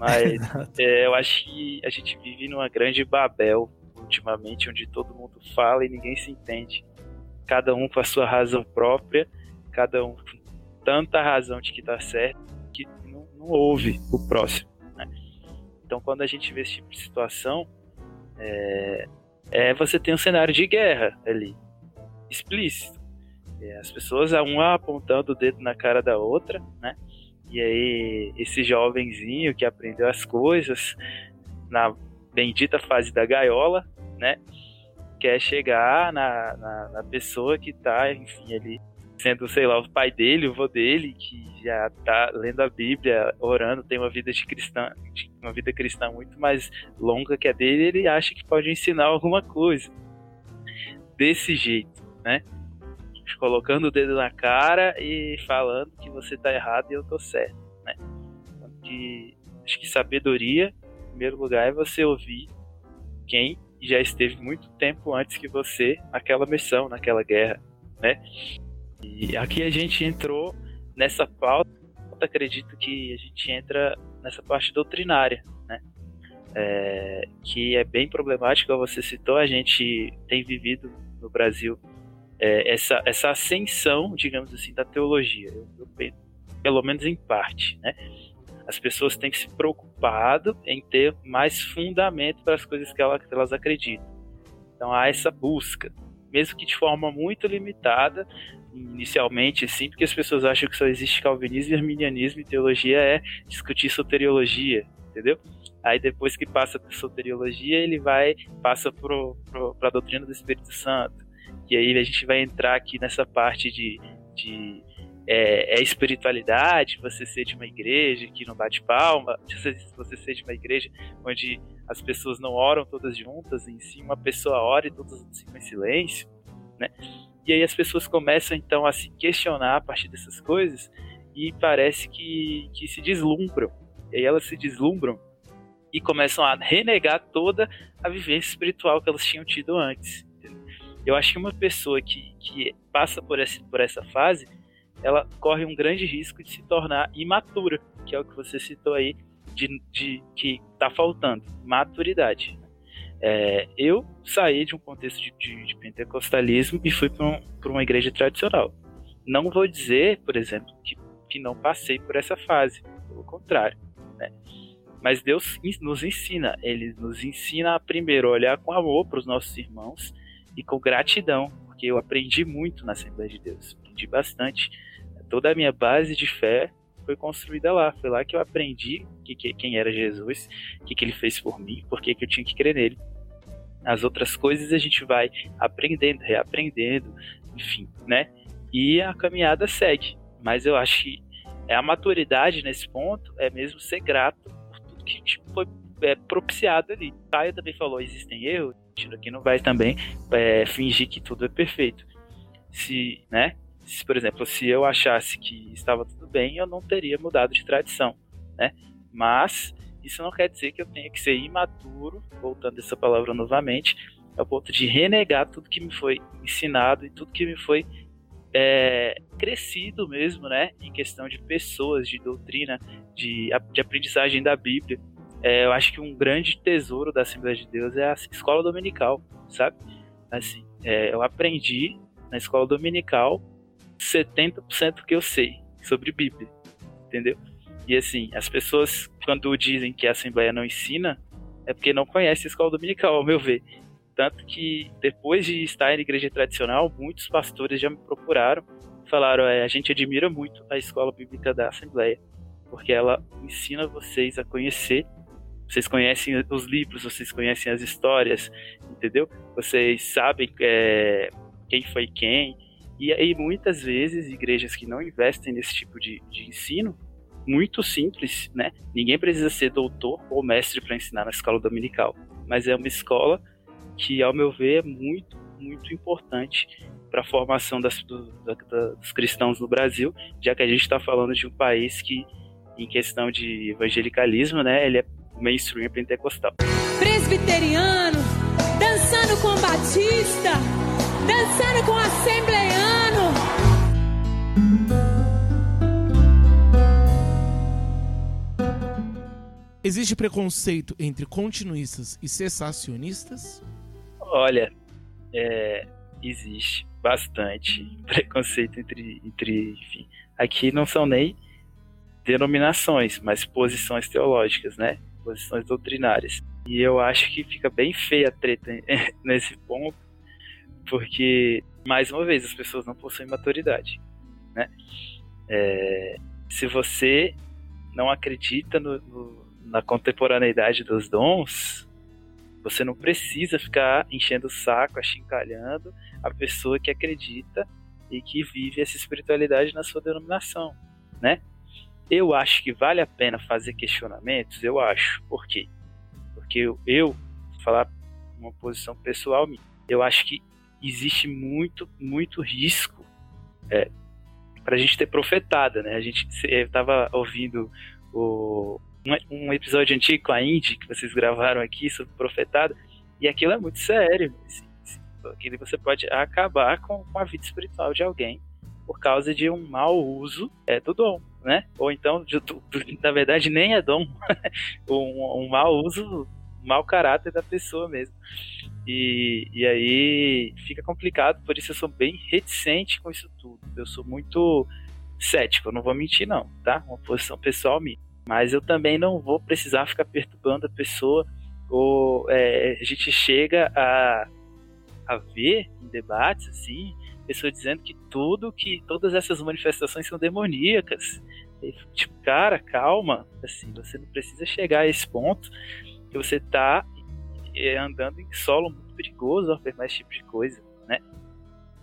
Mas <laughs> é, eu acho que a gente vive numa grande Babel ultimamente, onde todo mundo fala e ninguém se entende. Cada um com a sua razão própria, cada um com tanta razão de que tá certo, que não, não ouve o próximo. Né? Então, quando a gente vê esse tipo de situação, é, é você tem um cenário de guerra ali, explícito. É, as pessoas, uma apontando o dedo na cara da outra, né? E aí, esse jovenzinho que aprendeu as coisas na bendita fase da gaiola, né? Quer chegar na, na, na pessoa que tá, enfim, ali sendo, sei lá, o pai dele, o vô dele, que já tá lendo a Bíblia, orando, tem uma vida de cristã, uma vida cristã muito mais longa que a dele, ele acha que pode ensinar alguma coisa. Desse jeito, né? Colocando o dedo na cara e falando que você tá errado e eu tô certo, né? Que, acho que sabedoria, em primeiro lugar, é você ouvir quem já esteve muito tempo antes que você naquela missão, naquela guerra, né? E aqui a gente entrou nessa pauta, acredito que a gente entra nessa parte doutrinária, né? É, que é bem problemática, você citou, a gente tem vivido no Brasil é, essa, essa ascensão, digamos assim, da teologia, eu, eu, pelo menos em parte, né? As pessoas têm se preocupado em ter mais fundamento para as coisas que elas, que elas acreditam. Então há essa busca, mesmo que de forma muito limitada, inicialmente, sim, porque as pessoas acham que só existe calvinismo e arminianismo e teologia é discutir soteriologia, entendeu? Aí depois que passa por soteriologia, ele vai, passa para a doutrina do Espírito Santo. E aí a gente vai entrar aqui nessa parte de, de é, é, espiritualidade, você ser de uma igreja que não bate palma, você ser de uma igreja onde as pessoas não oram todas juntas, em si uma pessoa ora e todas ficam em silêncio, né? E aí as pessoas começam então a se questionar a partir dessas coisas e parece que, que se deslumbram. E aí elas se deslumbram e começam a renegar toda a vivência espiritual que elas tinham tido antes. Eu acho que uma pessoa que, que passa por essa, por essa fase, ela corre um grande risco de se tornar imatura, que é o que você citou aí, de, de que está faltando, maturidade. É, eu saí de um contexto de, de, de pentecostalismo e fui para um, uma igreja tradicional. Não vou dizer, por exemplo, que, que não passei por essa fase, pelo contrário. Né? Mas Deus nos ensina, Ele nos ensina a primeiro olhar com amor para os nossos irmãos e com gratidão, porque eu aprendi muito na Assembleia de Deus, aprendi bastante. Toda a minha base de fé foi construída lá. Foi lá que eu aprendi que, que, quem era Jesus, o que, que ele fez por mim, por que, eu tinha que crer nele. As outras coisas a gente vai aprendendo, reaprendendo, enfim, né? E a caminhada segue. Mas eu acho que é a maturidade nesse ponto é mesmo ser grato por tudo que tipo, foi é, propiciado ali. Caio também falou, existem erros, gente aqui não vai também é, fingir que tudo é perfeito. Se, né, se, por exemplo, se eu achasse que estava tudo bem, eu não teria mudado de tradição, né? Mas isso não quer dizer que eu tenha que ser imaturo, voltando essa palavra novamente, ao ponto de renegar tudo que me foi ensinado e tudo que me foi é, crescido mesmo, né? Em questão de pessoas, de doutrina, de, de aprendizagem da Bíblia. É, eu acho que um grande tesouro da Assembleia de Deus é a escola dominical, sabe? Assim, é, eu aprendi na escola dominical 70% que eu sei sobre Bíblia, entendeu? E assim, as pessoas, quando dizem que a Assembleia não ensina, é porque não conhece a escola dominical, ao meu ver. Tanto que, depois de estar em igreja tradicional, muitos pastores já me procuraram falaram: é, a gente admira muito a escola bíblica da Assembleia, porque ela ensina vocês a conhecer. Vocês conhecem os livros, vocês conhecem as histórias, entendeu? Vocês sabem é, quem foi quem, e aí, muitas vezes, igrejas que não investem nesse tipo de, de ensino, muito simples, né? Ninguém precisa ser doutor ou mestre para ensinar na escola dominical, mas é uma escola que, ao meu ver, é muito, muito importante para a formação das, do, da, dos cristãos no Brasil, já que a gente está falando de um país que, em questão de evangelicalismo, né, ele é mainstream pentecostal. Presbiteriano, dançando com Batista, dançando com assembleiano. Existe preconceito entre continuistas e cessacionistas? Olha, é, existe bastante <laughs> preconceito entre, entre enfim, aqui não são nem denominações, mas posições teológicas, né? Posições doutrinárias. E eu acho que fica bem feia a treta <laughs> nesse ponto, porque, mais uma vez, as pessoas não possuem maturidade, né? É, se você não acredita no, no, na contemporaneidade dos dons, você não precisa ficar enchendo o saco, achincalhando a pessoa que acredita e que vive essa espiritualidade na sua denominação, né? Eu acho que vale a pena fazer questionamentos, eu acho. Por quê? Porque eu, eu vou falar uma posição pessoal minha, eu acho que existe muito, muito risco é, para a gente ter profetada, né? A gente estava ouvindo o, um, um, episódio antigo com a Indy que vocês gravaram aqui sobre profetada e aquilo é muito sério. Assim, aquilo você pode acabar com, com a vida espiritual de alguém por causa de um mau uso é, do dom, né? Ou então, na verdade, nem é dom, <laughs> um, um mau uso, um mau caráter da pessoa mesmo. E, e aí fica complicado, por isso eu sou bem reticente com isso tudo. Eu sou muito cético, eu não vou mentir não, tá? Uma posição pessoal minha. Mas eu também não vou precisar ficar perturbando a pessoa ou é, a gente chega a, a ver em debates assim pessoa dizendo que tudo, que todas essas manifestações são demoníacas. E, tipo, cara, calma, assim, você não precisa chegar a esse ponto que você está é, andando em solo muito perigoso ao afirmar esse tipo de coisa, né?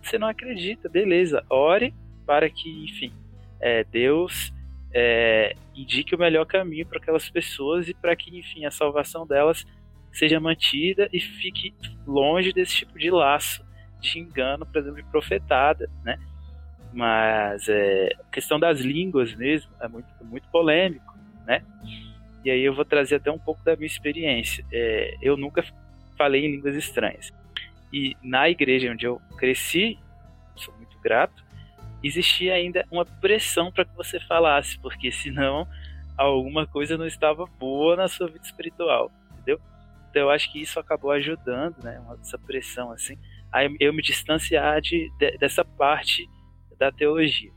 Você não acredita, beleza, ore para que, enfim, é, Deus é, indique o melhor caminho para aquelas pessoas e para que, enfim, a salvação delas seja mantida e fique longe desse tipo de laço de engano, por exemplo, de profetada, né? Mas é, a questão das línguas mesmo é muito, muito polêmico, né? E aí eu vou trazer até um pouco da minha experiência. É, eu nunca falei em línguas estranhas. E na igreja onde eu cresci, sou muito grato, existia ainda uma pressão para que você falasse, porque senão alguma coisa não estava boa na sua vida espiritual? Então eu acho que isso acabou ajudando, né? Essa pressão assim a eu me distanciar de, de, dessa parte da teologia.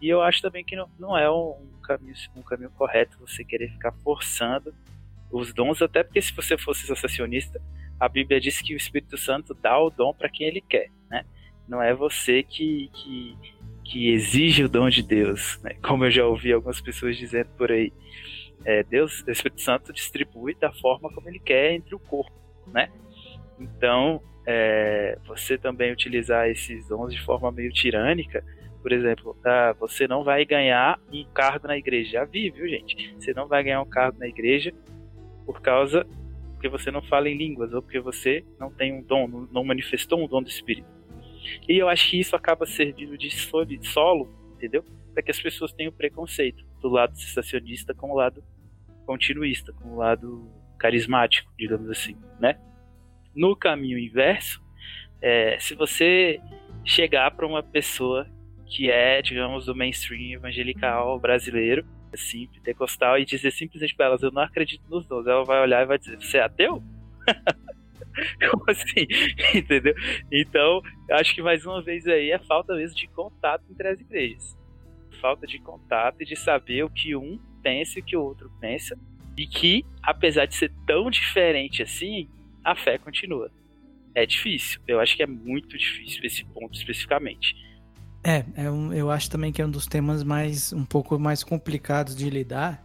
E eu acho também que não, não é um, caminho, um caminho correto você querer ficar forçando os dons, até porque se você fosse sensacionista, a Bíblia diz que o Espírito Santo dá o dom para quem ele quer, né? Não é você que, que, que exige o dom de Deus, né? como eu já ouvi algumas pessoas dizendo por aí. É, Deus, o Espírito Santo distribui da forma como ele quer entre o corpo, né? Então, é, você também utilizar esses dons de forma meio tirânica, por exemplo, ah, você não vai ganhar um cargo na igreja. Já vi, viu, gente? Você não vai ganhar um cargo na igreja por causa porque você não fala em línguas ou porque você não tem um dom, não manifestou um dom do Espírito. E eu acho que isso acaba servindo de solo, entendeu? Para que as pessoas tenham preconceito do lado sensacionista com o lado continuista, com o lado carismático, digamos assim, né? No caminho inverso, é, se você chegar para uma pessoa que é, digamos, do mainstream evangelical brasileiro, assim, pentecostal, e dizer simplesmente para elas, eu não acredito nos dons, ela vai olhar e vai dizer, você é ateu? <laughs> Como assim? <laughs> Entendeu? Então, acho que mais uma vez aí é falta mesmo de contato entre as igrejas. Falta de contato e de saber o que um pensa e o que o outro pensa. E que, apesar de ser tão diferente assim, a fé continua. É difícil, eu acho que é muito difícil esse ponto especificamente. É, é um, eu acho também que é um dos temas mais um pouco mais complicados de lidar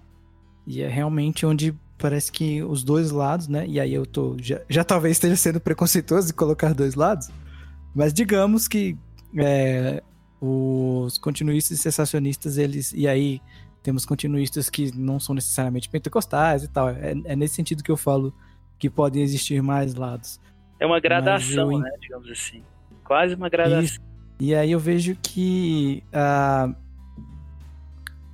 e é realmente onde parece que os dois lados, né? E aí eu tô já, já talvez esteja sendo preconceituoso de colocar dois lados, mas digamos que é, os continuistas e sensacionistas eles e aí temos continuistas que não são necessariamente pentecostais e tal. É, é nesse sentido que eu falo que podem existir mais lados. É uma gradação, eu... né, digamos assim. Quase uma gradação. Isso. E aí eu vejo que uh,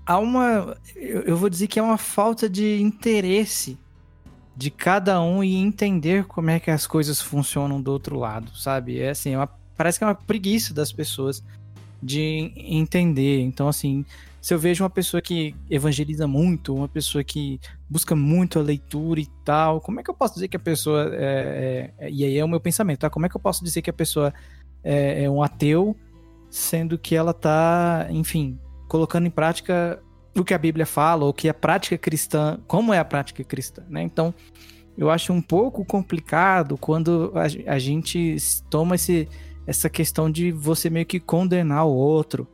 há uma. Eu, eu vou dizer que é uma falta de interesse de cada um e entender como é que as coisas funcionam do outro lado, sabe? É assim, é uma, parece que é uma preguiça das pessoas de entender. Então, assim, se eu vejo uma pessoa que evangeliza muito, uma pessoa que busca muito a leitura e tal, como é que eu posso dizer que a pessoa. É, é, e aí é o meu pensamento, tá? Como é que eu posso dizer que a pessoa é, é um ateu, sendo que ela tá, enfim, colocando em prática o que a Bíblia fala, ou que a prática cristã, como é a prática cristã, né? Então, eu acho um pouco complicado quando a, a gente toma esse, essa questão de você meio que condenar o outro.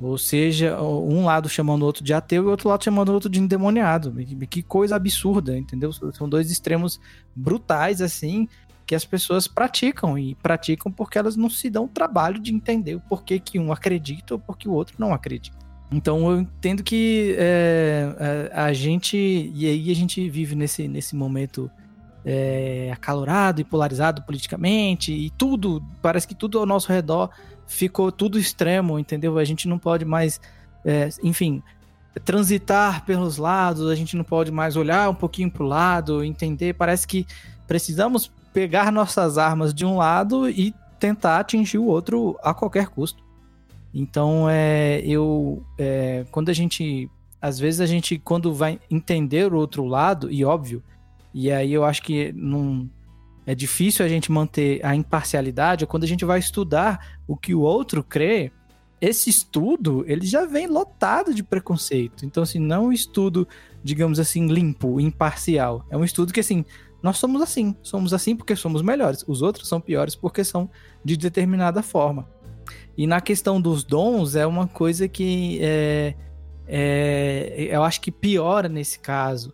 Ou seja, um lado chamando o outro de ateu e o outro lado chamando o outro de endemoniado. Que coisa absurda, entendeu? São dois extremos brutais, assim, que as pessoas praticam. E praticam porque elas não se dão o trabalho de entender o porquê que um acredita ou porque o outro não acredita. Então eu entendo que é, a, a, gente. E aí a gente vive nesse, nesse momento é, acalorado e polarizado politicamente, e tudo, parece que tudo ao nosso redor ficou tudo extremo, entendeu? A gente não pode mais, é, enfim, transitar pelos lados, a gente não pode mais olhar um pouquinho para o lado, entender. Parece que precisamos pegar nossas armas de um lado e tentar atingir o outro a qualquer custo. Então, é, eu, é, quando a gente, às vezes a gente, quando vai entender o outro lado, e óbvio, e aí eu acho que não é difícil a gente manter a imparcialidade, quando a gente vai estudar o que o outro crê, esse estudo, ele já vem lotado de preconceito. Então, assim, não um estudo, digamos assim, limpo, imparcial. É um estudo que, assim, nós somos assim. Somos assim porque somos melhores. Os outros são piores porque são de determinada forma. E na questão dos dons, é uma coisa que é, é, eu acho que piora nesse caso.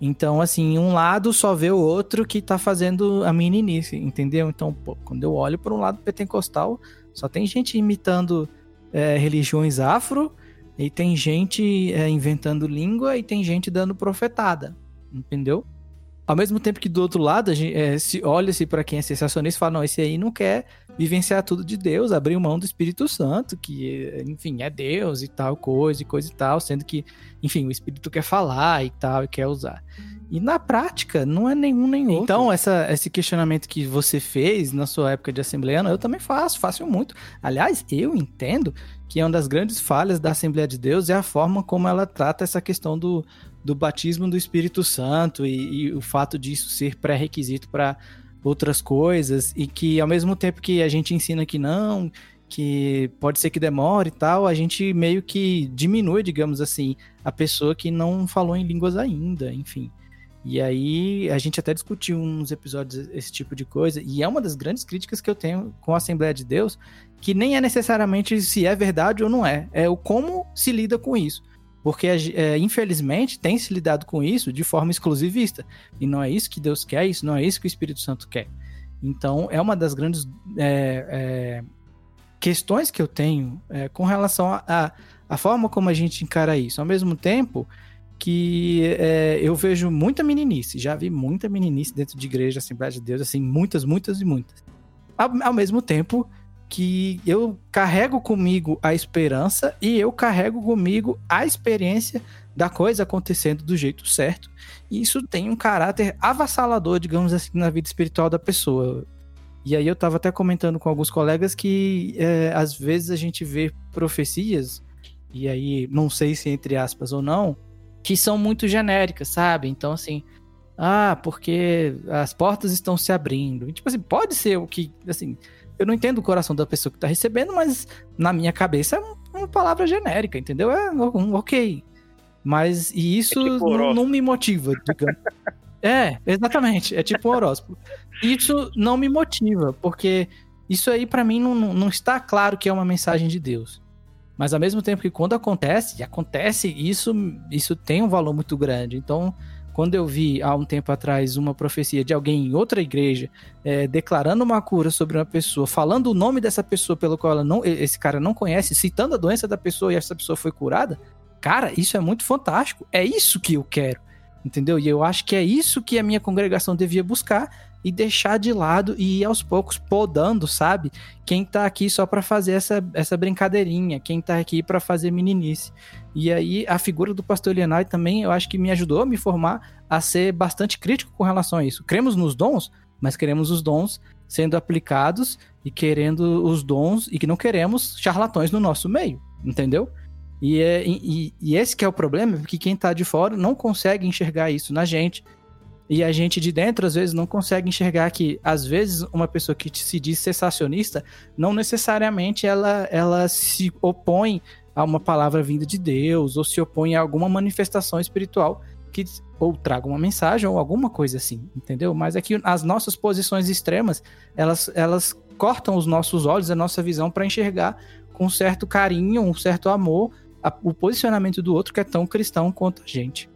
Então, assim, um lado só vê o outro que tá fazendo a meninice, entendeu? Então, pô, quando eu olho para um lado pentecostal, só tem gente imitando é, religiões afro, e tem gente é, inventando língua, e tem gente dando profetada, entendeu? Ao mesmo tempo que do outro lado, a gente, é, se olha-se para quem é sensacionista e fala, não, esse aí não quer vivenciar tudo de Deus, abrir mão do Espírito Santo, que, enfim, é Deus e tal, coisa e coisa e tal, sendo que, enfim, o Espírito quer falar e tal, e quer usar. E na prática, não é nenhum nem outro. Então, essa, esse questionamento que você fez na sua época de assembleano, eu também faço, faço muito. Aliás, eu entendo que é uma das grandes falhas da Assembleia de Deus é a forma como ela trata essa questão do, do batismo do Espírito Santo e, e o fato disso ser pré-requisito para outras coisas e que ao mesmo tempo que a gente ensina que não, que pode ser que demore e tal, a gente meio que diminui, digamos assim, a pessoa que não falou em línguas ainda, enfim. E aí a gente até discutiu uns episódios esse tipo de coisa, e é uma das grandes críticas que eu tenho com a Assembleia de Deus, que nem é necessariamente se é verdade ou não é, é o como se lida com isso. Porque, é, infelizmente, tem se lidado com isso de forma exclusivista. E não é isso que Deus quer, isso não é isso que o Espírito Santo quer. Então, é uma das grandes é, é, questões que eu tenho é, com relação a, forma como a gente encara isso. Ao mesmo tempo, que é, eu vejo muita meninice, já vi muita meninice dentro de igreja, Assembleia de Deus, assim, muitas, muitas e muitas. Ao, ao, mesmo tempo que eu carrego comigo a esperança e eu carrego comigo a experiência da coisa acontecendo do jeito certo. E isso tem um caráter avassalador, digamos assim, na vida espiritual da pessoa. E aí eu tava até comentando com alguns colegas que é, às vezes a gente vê profecias, e aí não sei se entre aspas ou não, que são muito genéricas, sabe? Então, assim, ah, porque as portas estão se abrindo. Tipo assim, pode ser o que, assim, eu não entendo o coração da pessoa que tá recebendo, mas na minha cabeça é uma palavra genérica, entendeu? É um ok. Mas, e isso é tipo não, não, me motiva, digamos. <laughs> é, exatamente, é tipo um horóscopo. Isso não me motiva, porque isso aí para mim não, não está claro que é uma mensagem de Deus. Mas ao mesmo tempo que quando acontece, e acontece, isso, isso tem um valor muito grande. Então, quando eu vi há um tempo atrás uma profecia de alguém em outra igreja é, declarando uma cura sobre uma pessoa, falando o nome dessa pessoa pelo qual ela não, esse cara não conhece, citando a doença da pessoa e essa pessoa foi curada, cara, isso é muito fantástico. É isso que eu quero, entendeu? E eu acho que é isso que a minha congregação devia buscar e deixar de lado e ir aos poucos podando, sabe? Quem tá aqui só para fazer essa, essa brincadeirinha, quem tá aqui para fazer meninice. E aí a figura do pastor Lienay também eu acho que me ajudou a me formar a ser bastante crítico com relação a isso. Cremos nos dons? mas queremos os dons sendo aplicados e querendo os dons e que não queremos charlatões no nosso meio, entendeu? E, é, e, e esse que é o problema, porque quem tá de fora não consegue enxergar isso na gente. E a gente de dentro, às vezes, não consegue enxergar que, às vezes, uma pessoa que se diz sensacionista, não necessariamente ela, ela se opõe a uma palavra vinda de Deus, ou se opõe a alguma manifestação espiritual que ou traga uma mensagem ou alguma coisa assim, entendeu? Mas é que as nossas posições extremas, elas, elas cortam os nossos olhos, a nossa visão para enxergar com um certo carinho, um certo amor, a, o posicionamento do outro que é tão cristão quanto a gente.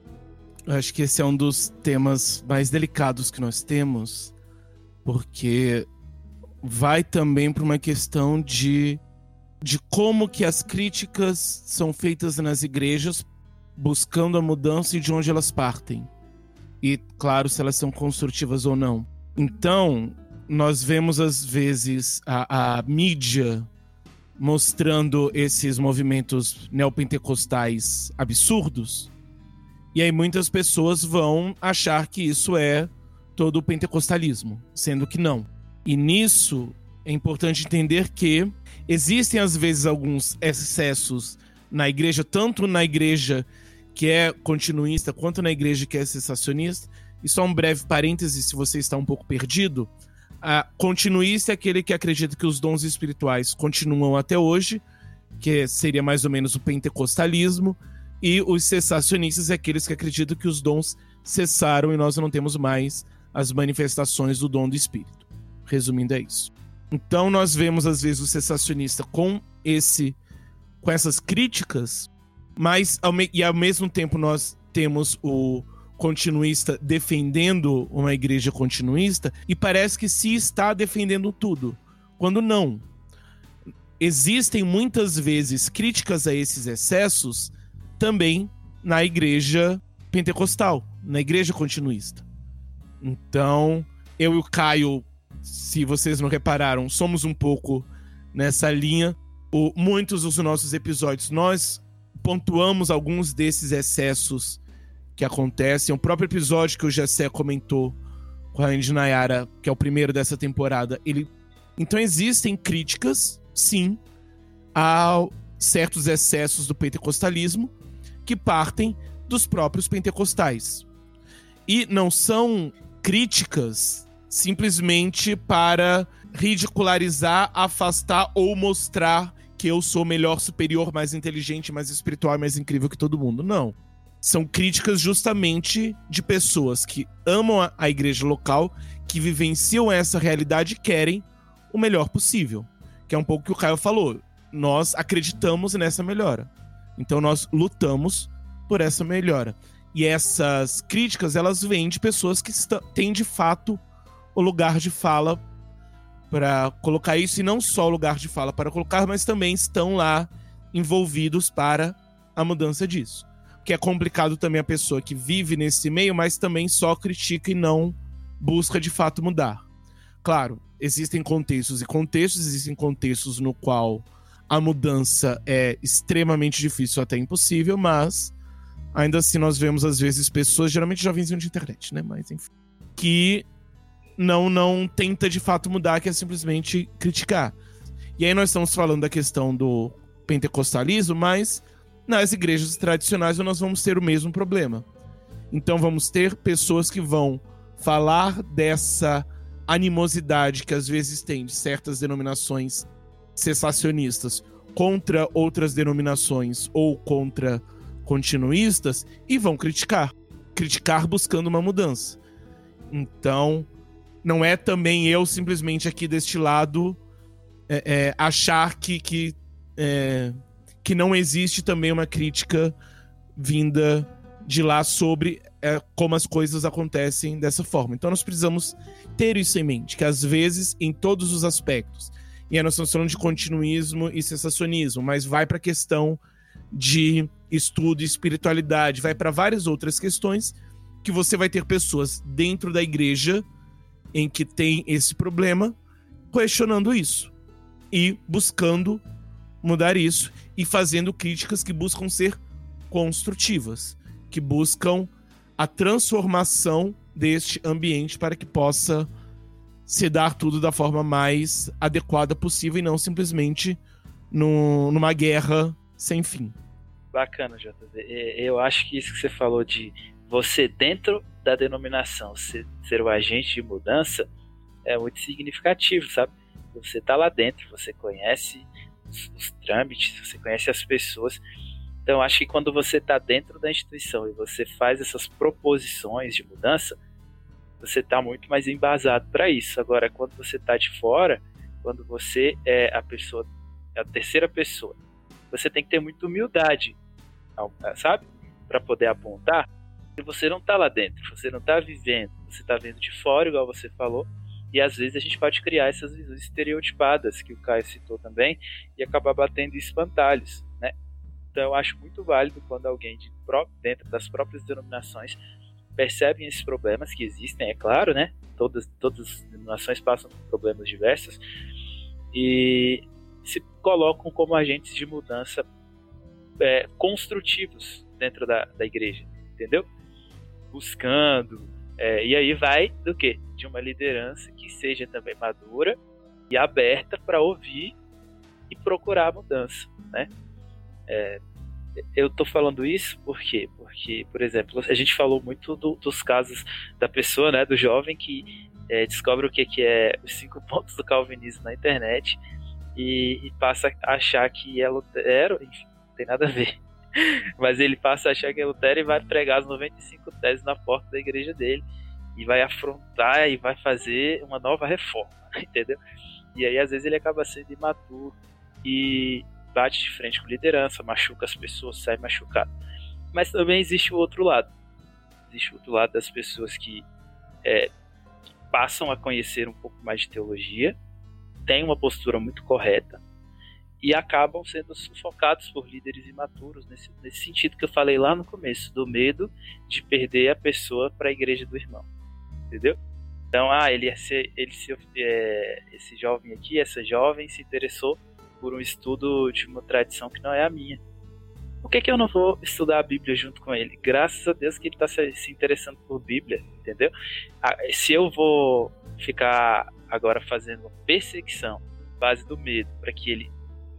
Eu acho que esse é um dos temas mais delicados que nós temos, porque vai também para uma questão de, de como que as críticas são feitas nas igrejas buscando a mudança e de onde elas partem. E, claro, se elas são construtivas ou não. Então, nós vemos às vezes a, a mídia mostrando esses movimentos neopentecostais absurdos. E aí muitas pessoas vão achar que isso é todo o pentecostalismo, sendo que não. E nisso é importante entender que existem às vezes alguns excessos na igreja, tanto na igreja que é continuista, quanto na igreja que é sensacionista. E só um breve parêntese, se você está um pouco perdido. A continuista é aquele que acredita que os dons espirituais continuam até hoje, que seria mais ou menos o pentecostalismo, e os cessacionistas é aqueles que acreditam que os dons cessaram e nós não temos mais as manifestações do dom do espírito. Resumindo é isso. Então nós vemos às vezes o cessacionista com esse com essas críticas mas, ao e ao mesmo tempo, nós temos o continuista defendendo uma igreja continuista e parece que se está defendendo tudo, quando não. Existem muitas vezes críticas a esses excessos também na igreja pentecostal, na igreja continuista. Então, eu e o Caio, se vocês não repararam, somos um pouco nessa linha. O, muitos dos nossos episódios nós pontuamos alguns desses excessos que acontecem. O próprio episódio que o Jessé comentou com a Andy Nayara, que é o primeiro dessa temporada, ele. Então existem críticas, sim, a certos excessos do pentecostalismo que partem dos próprios pentecostais. E não são críticas simplesmente para ridicularizar, afastar ou mostrar que eu sou melhor, superior, mais inteligente, mais espiritual, mais incrível que todo mundo. Não. São críticas justamente de pessoas que amam a, igreja local, que vivenciam essa realidade e querem o melhor possível. Que é um pouco o que o Caio falou. Nós acreditamos nessa melhora. Então nós lutamos por essa melhora. E essas críticas, elas vêm de pessoas que têm de fato o lugar de fala para colocar isso e não só o lugar de fala para colocar, mas também estão lá envolvidos para a mudança disso. Que é complicado também a pessoa que vive nesse meio, mas também só critica e não busca de fato mudar. Claro, existem contextos e contextos, existem contextos no qual a mudança é extremamente difícil, até impossível, mas ainda assim nós vemos às vezes pessoas, geralmente jovens de internet, né, mas enfim, que não não tenta de fato mudar, que é simplesmente criticar. E aí nós estamos falando da questão do pentecostalismo, mas nas igrejas tradicionais nós vamos ter o mesmo problema. Então vamos ter pessoas que vão falar dessa animosidade que às vezes tem de certas denominações cessacionistas contra outras denominações ou contra continuistas e vão criticar. Criticar buscando uma mudança. Então, não é também eu simplesmente aqui deste lado é, é, achar que, que, é, que não existe também uma crítica vinda de lá sobre é, como as coisas acontecem dessa forma. Então nós precisamos ter isso em mente, que às vezes, em todos os aspectos, e nós estamos falando de continuismo e sensacionismo, mas vai para a questão de estudo e espiritualidade, vai para várias outras questões que você vai ter pessoas dentro da igreja em que tem esse problema, questionando isso e buscando mudar isso e fazendo críticas que buscam ser construtivas, que buscam a transformação deste ambiente para que possa se dar tudo da forma mais adequada possível e não simplesmente no, numa guerra sem fim. Bacana, JV. Eu acho que isso que você falou de você dentro da denominação ser, ser o agente de mudança é muito significativo, sabe? Você tá lá dentro, você conhece os, os trâmites, você conhece as pessoas. Então, acho que quando você está dentro da instituição e você faz essas proposições de mudança, você está muito mais embasado para isso. Agora, quando você está de fora, quando você é a pessoa, a terceira pessoa, você tem que ter muita humildade, sabe? Para poder apontar. E você não está lá dentro, você não está vivendo, você está vendo de fora, igual você falou. E às vezes a gente pode criar essas visões estereotipadas que o Caio citou também e acabar batendo espantalhos, né? Então eu acho muito válido quando alguém de dentro das próprias denominações percebem esses problemas que existem, é claro, né? Todas, todas as denominações passam por problemas diversos e se colocam como agentes de mudança é, construtivos dentro da, da igreja, entendeu? Buscando, é, e aí vai do que? De uma liderança que seja também madura e aberta para ouvir e procurar a mudança, né? É, eu estou falando isso por quê? Porque, por exemplo, a gente falou muito do, dos casos da pessoa, né, do jovem que é, descobre o que, que é os cinco <laughs> pontos do calvinismo na internet e, e passa a achar que é Lutero, enfim, não tem nada a ver. <laughs> Mas ele passa a achar que é Lutero e vai pregar as 95 teses na porta da igreja dele e vai afrontar e vai fazer uma nova reforma, <laughs> entendeu? E aí às vezes ele acaba sendo imaturo e bate de frente com liderança, machuca as pessoas, sai machucado. Mas também existe o outro lado. Existe o outro lado das pessoas que é, passam a conhecer um pouco mais de teologia, têm uma postura muito correta e acabam sendo sufocados por líderes imaturos, nesse, nesse sentido que eu falei lá no começo, do medo de perder a pessoa para a igreja do irmão. Entendeu? Então, ah, ele, ele é, esse jovem aqui, essa jovem se interessou por um estudo de uma tradição que não é a minha. Por que, que eu não vou estudar a Bíblia junto com ele? Graças a Deus que ele está se, interessando por Bíblia, entendeu? Se eu vou ficar agora fazendo uma perseguição base do medo para que ele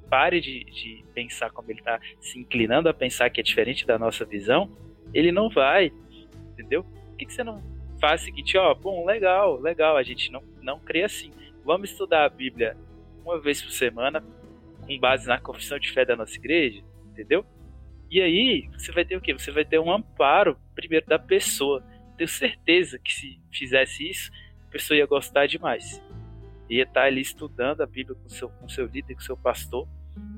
pare de, de pensar como ele está se inclinando a pensar que é diferente da nossa visão, ele não vai, entendeu? Por que, que você não faz o seguinte, ó, bom, legal, legal, a gente não, não crê assim. Vamos estudar a Bíblia uma vez por semana, com base na confissão de fé da nossa igreja, entendeu? E aí você vai ter o quê? Você vai ter um amparo, primeiro, da pessoa. Tenho certeza que se fizesse isso, a pessoa ia gostar demais. Ia estar ali estudando a Bíblia com seu, com seu líder, com seu pastor.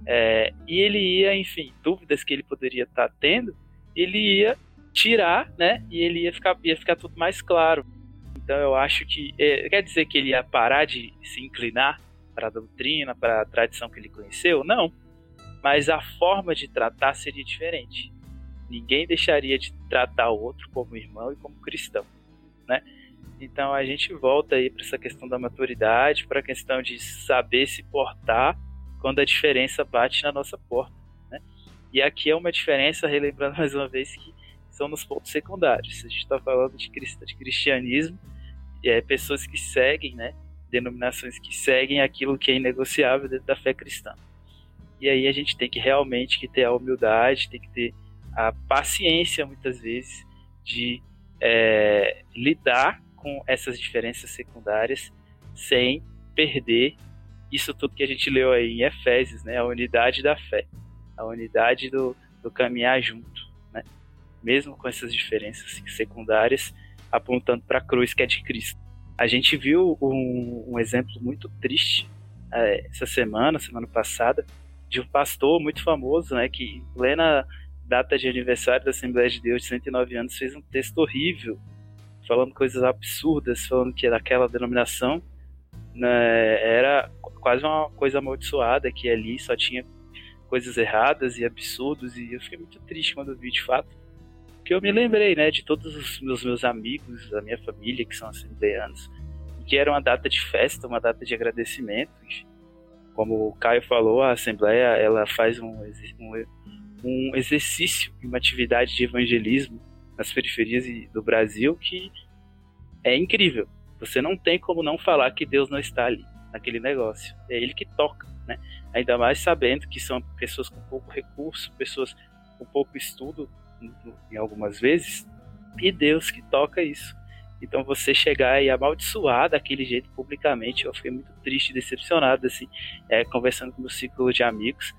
É, e ele ia, enfim, dúvidas que ele poderia estar tendo, ele ia tirar, né? E ele ia ficar, ia ficar tudo mais claro. Então eu acho que. É, quer dizer que ele ia parar de se inclinar para a doutrina, para a tradição que ele conheceu? Não. Mas a forma de tratar seria diferente. Ninguém deixaria de tratar o outro como irmão e como cristão, né? Então a gente volta aí para essa questão da maturidade, para a questão de saber se portar quando a diferença bate na nossa porta, né? E aqui é uma diferença, relembrando mais uma vez que são nos pontos secundários. A gente está falando de, cristianismo, é, pessoas que seguem, né? Denominações que seguem aquilo que é inegociável dentro da fé cristã. E aí a gente tem que realmente que ter a humildade, tem que ter a paciência, muitas vezes, de é, lidar com essas diferenças secundárias sem perder isso tudo que a gente leu aí em Efésios, né? A unidade da fé, a unidade do, do caminhar junto, né? Mesmo com essas diferenças secundárias, apontando para a cruz que é de Cristo. A gente viu um, um exemplo muito triste é, essa semana, semana passada, de um pastor muito famoso, né, que em plena data de aniversário da Assembleia de Deus de 109 anos fez um texto horrível, falando coisas absurdas, falando que aquela denominação né, era quase uma coisa amaldiçoada, que ali só tinha coisas erradas e absurdos, e eu fiquei muito triste quando vi de fato que eu me lembrei, né, de todos os meus, meus amigos, da minha família que são assembleanos, que era uma data de festa, uma data de agradecimento. Como o Caio falou, a Assembleia ela faz um, um, um exercício, uma atividade de evangelismo nas periferias do Brasil que é incrível. Você não tem como não falar que Deus não está ali, naquele negócio. É Ele que toca, né? Ainda mais sabendo que são pessoas com pouco recurso, pessoas com pouco estudo, em algumas vezes, e Deus que toca isso. Então você chegar e amaldiçoar daquele jeito publicamente, eu fiquei muito triste, decepcionado, assim, é, conversando com meu ciclo de amigos,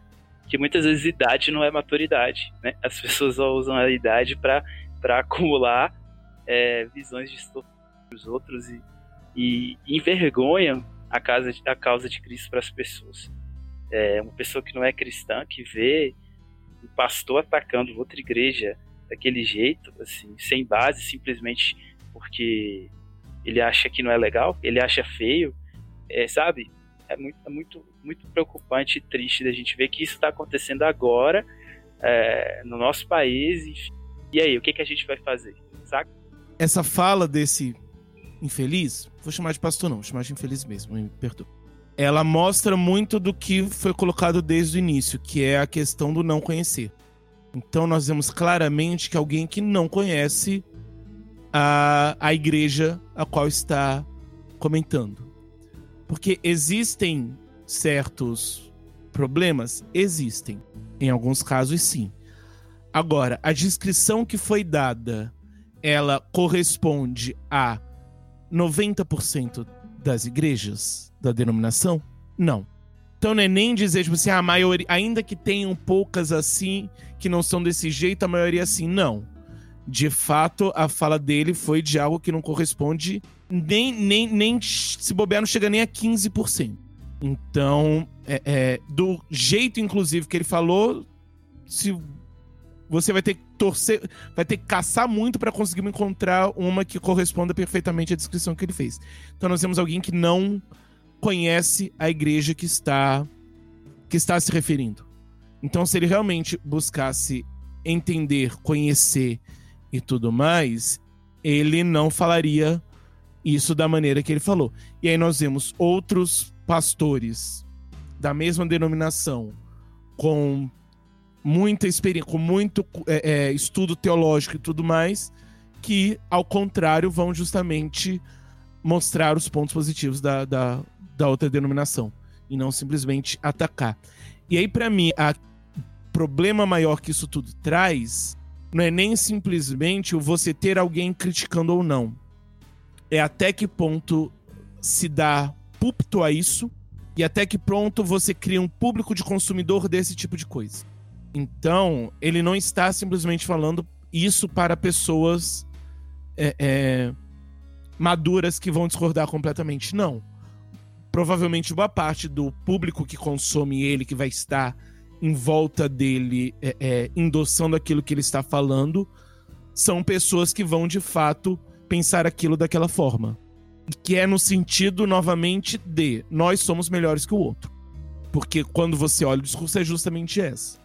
que muitas vezes idade não é maturidade, né? As pessoas usam a idade para acumular é, visões dos outros e, e envergonham a, casa, a causa de Cristo para as pessoas. É, uma pessoa que não é cristã, que vê um pastor atacando outra igreja daquele jeito, assim, sem base, simplesmente porque ele acha que não é legal, ele acha feio, é, sabe? É muito, é muito, muito preocupante e triste da gente ver que isso está acontecendo agora é, no nosso país. E, e aí, o que, que a gente vai fazer? Sabe? Essa fala desse infeliz, vou chamar de pastor não, vou chamar de infeliz mesmo, me perdoa. Ela mostra muito do que foi colocado desde o início, que é a questão do não conhecer. Então nós vemos claramente que alguém que não conhece a, a igreja a qual está comentando. Porque existem certos problemas? Existem. Em alguns casos, sim. Agora, a descrição que foi dada, ela corresponde a 90% das igrejas da denominação? Não. Então não é nem dizer, tipo assim, a maioria, ainda que tenham poucas assim, que não são desse jeito, a maioria assim. Não. De fato, a fala dele foi de algo que não corresponde nem, nem, nem se bobear, não chega nem a 15%. Então, é, é, do jeito, inclusive, que ele falou, se você vai ter que torcer, vai ter que caçar muito para conseguir encontrar uma que corresponda perfeitamente à descrição que ele fez. Então nós temos alguém que não conhece a igreja que está que está se referindo. Então se ele realmente buscasse entender, conhecer e tudo mais, ele não falaria isso da maneira que ele falou. E aí nós vemos outros pastores da mesma denominação com muita experiência, com muito é, é, estudo teológico e tudo mais, que, ao contrário, vão justamente mostrar os pontos positivos da, da, da outra denominação e não simplesmente atacar. E aí, para mim, o problema maior que isso tudo traz não é nem simplesmente o você ter alguém criticando ou não. É até que ponto se dá púlpito a isso e até que ponto você cria um público de consumidor desse tipo de coisa. Então, ele não está simplesmente falando isso para pessoas é, é, maduras que vão discordar completamente. Não. Provavelmente boa parte do público que consome ele, que vai estar em volta dele, é, é endossando aquilo que ele está falando, são pessoas que vão de fato pensar aquilo daquela forma. Que é no sentido, novamente, de nós somos melhores que o outro. Porque quando você olha o discurso, é justamente essa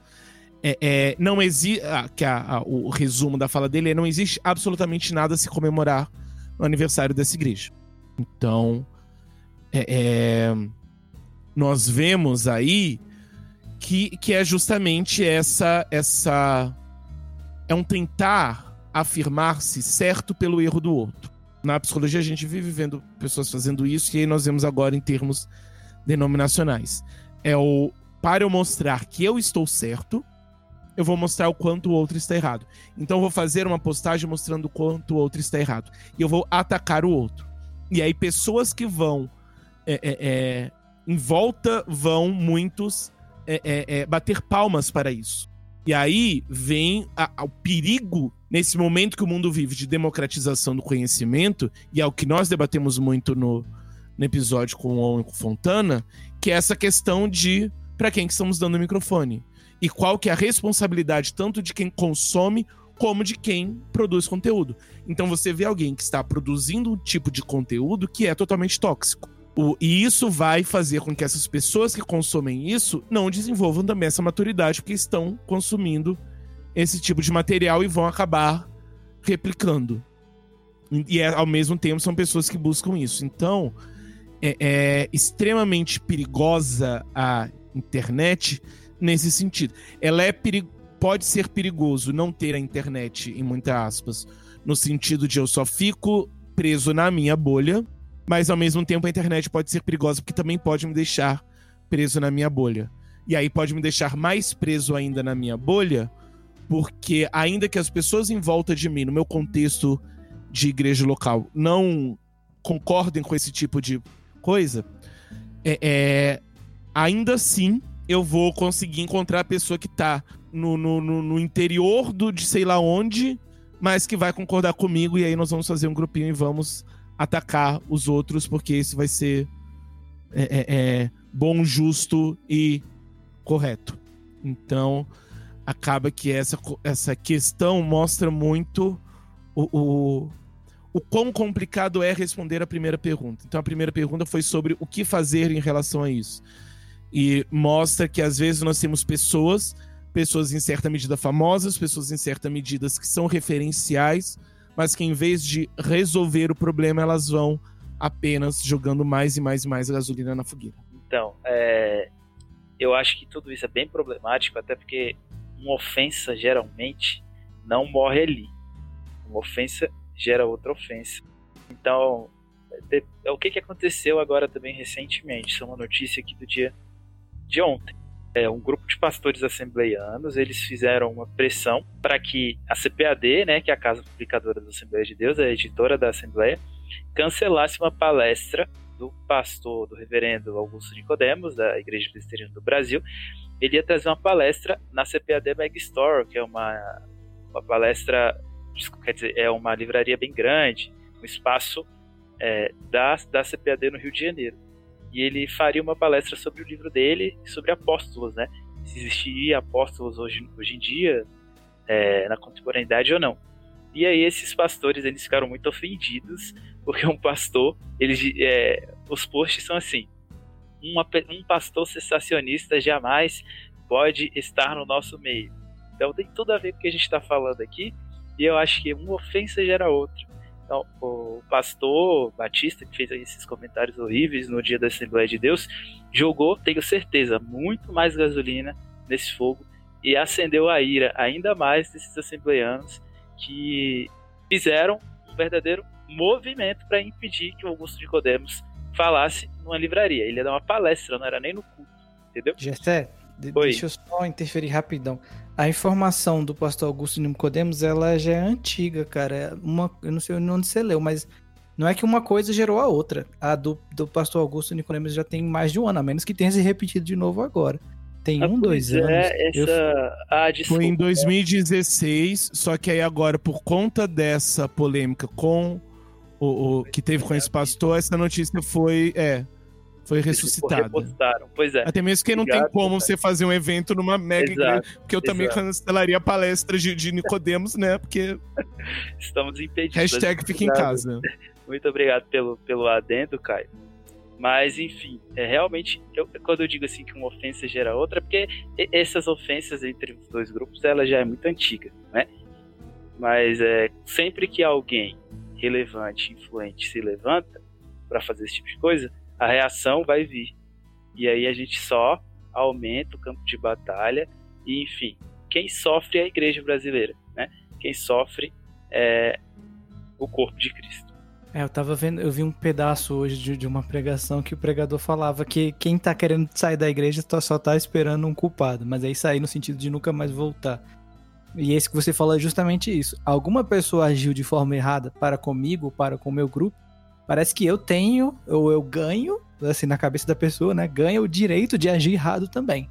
é, é, não existe. Ah, que a, a, o resumo da fala dele é: não existe absolutamente nada a se comemorar no aniversário dessa igreja. Então, é, é, nós vemos aí que, que é justamente essa. essa É um tentar afirmar-se certo pelo erro do outro. Na psicologia, a gente vive vendo pessoas fazendo isso, e aí nós vemos agora em termos denominacionais. É o para eu mostrar que eu estou certo, eu vou mostrar o quanto o outro está errado. Então eu vou fazer uma postagem mostrando o quanto o outro está errado. E eu vou atacar o outro. E aí pessoas que vão é, é, é, em volta vão muitos é, é, bater palmas para isso. E aí vem a, a, o perigo nesse momento que o mundo vive de democratização do conhecimento, e é o que nós debatemos muito no, no episódio com o Owen Fontana, que é essa questão de para quem que estamos dando o microfone e qual que é a responsabilidade tanto de quem consome como de quem produz conteúdo. Então você vê alguém que está produzindo um tipo de conteúdo que é totalmente tóxico. O, e isso vai fazer com que essas pessoas que consomem isso não desenvolvam também essa maturidade, porque estão consumindo esse tipo de material e vão acabar replicando. E é, ao mesmo tempo são pessoas que buscam isso. Então é, é extremamente perigosa a internet nesse sentido. Ela é perig... pode ser perigoso não ter a internet, em muitas aspas, no sentido de eu só fico preso na minha bolha, Mas ao mesmo tempo a internet pode ser perigosa porque também pode me deixar preso na minha bolha. E aí pode me deixar mais preso ainda na minha bolha, porque ainda que as pessoas em volta de mim, no meu contexto de igreja local, não concordem com esse tipo de coisa, é, é ainda assim eu vou conseguir encontrar a pessoa que tá no, no, no, no interior do de sei lá onde, mas que vai concordar comigo, e aí nós vamos fazer um grupinho e vamos atacar os outros, porque isso vai ser é, é, é, bom, justo e correto. Então, acaba que essa, essa questão mostra muito o, o, o quão complicado é responder a primeira pergunta. Então, a primeira pergunta foi sobre o que fazer em relação a isso. E mostra que às vezes nós temos pessoas, pessoas em certa medida famosas, pessoas em certa medida que são referenciais, mas que em vez de resolver o problema, elas vão apenas jogando mais e mais e mais gasolina na fogueira. Então, é... eu acho que tudo isso é bem problemático, até porque uma ofensa geralmente não morre ali. Uma ofensa gera outra ofensa. Então, é o que, que aconteceu agora também recentemente? Isso é uma notícia aqui do dia de ontem. É, um grupo de pastores assembleianos, eles fizeram uma pressão para que a CPAD, né, que é a casa publicadora da Assembleia de Deus, a editora da Assembleia, cancelasse uma palestra do pastor, do reverendo Augusto Nicodemos, da Igreja Presbiteriana do Brasil. Ele ia trazer uma palestra na CPAD Mag Store, que é uma, uma palestra, quer dizer, é uma livraria bem grande, um espaço é, da, da CPAD no Rio de Janeiro e ele faria uma palestra sobre o livro dele sobre apóstolos, né? Se existiria apóstolos hoje, hoje em dia, é, na contemporaneidade ou não. E aí esses pastores eles ficaram muito ofendidos <laughs> porque um pastor, eles, é, os posts são assim: uma, um pastor sensacionista jamais pode estar no nosso meio. Então tem tudo a ver com o que a gente está falando aqui e eu acho que uma ofensa gera outra. Então, o pastor Batista, que fez esses comentários horríveis no dia da Assembleia de Deus, jogou, tenho certeza, muito mais gasolina nesse fogo e acendeu a ira ainda mais desses assembleianos que fizeram um verdadeiro movimento para impedir que o Augusto de Codemos falasse numa livraria. Ele ia dar uma palestra, não era nem no culto, entendeu? Gessé, de, deixa eu só interferir rapidão. A informação do pastor Augusto Nicodemos, ela já é antiga, cara. É uma, eu não sei onde você leu, mas não é que uma coisa gerou a outra. A do, do pastor Augusto Nicodemos já tem mais de um ano, a menos que tenha se repetido de novo agora. Tem ah, um, dois é, anos. Essa... Eu... Ah, desculpa. Foi em 2016, só que aí agora, por conta dessa polêmica com o, o que teve com esse pastor, essa notícia foi. É, foi ressuscitada. Pois é. Até mesmo que não tem como você fazer um evento numa mega Exato. igreja, porque eu também Exato. cancelaria palestras de, de Nicodemos, né? Porque. <laughs> Estamos impedidos. Hashtag fica em casa. <laughs> Muito obrigado pelo, pelo adendo, Caio. Mas, enfim, é, realmente, eu, quando eu digo assim que uma ofensa gera outra, é porque essas ofensas entre os dois grupos, ela já é muito antiga, né? Mas é, sempre que alguém relevante, influente se levanta para fazer esse tipo de coisa, a reação vai vir. E aí a gente só aumenta o campo de batalha e, enfim, quem sofre é a igreja brasileira, né? Quem sofre é o corpo de Cristo. É, eu tava vendo, eu vi um pedaço hoje de, de uma pregação que o pregador falava que quem tá querendo sair da igreja só tá esperando um culpado, mas aí sair no sentido de nunca mais voltar. E esse que você falou é justamente isso. Alguma pessoa agiu de forma errada para comigo, para com o meu grupo, parece que eu tenho, ou eu ganho, assim, na cabeça da pessoa, né? Ganha o direito de agir errado também.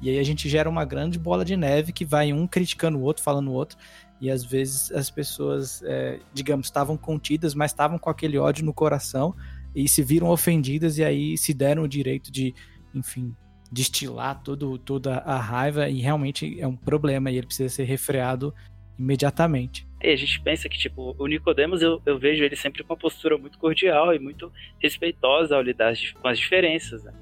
E aí a gente gera uma grande bola de neve que vai um criticando o outro, falando o outro. E às vezes as pessoas, é, digamos, estavam contidas, mas estavam com aquele ódio no coração e se viram ofendidas e aí se deram o direito de, enfim, destilar todo, toda a raiva e realmente é um problema e ele precisa ser refreado imediatamente. E a gente pensa que, tipo, o Nicodemos, eu, eu vejo ele sempre com uma postura muito cordial e muito respeitosa ao lidar com as diferenças, né?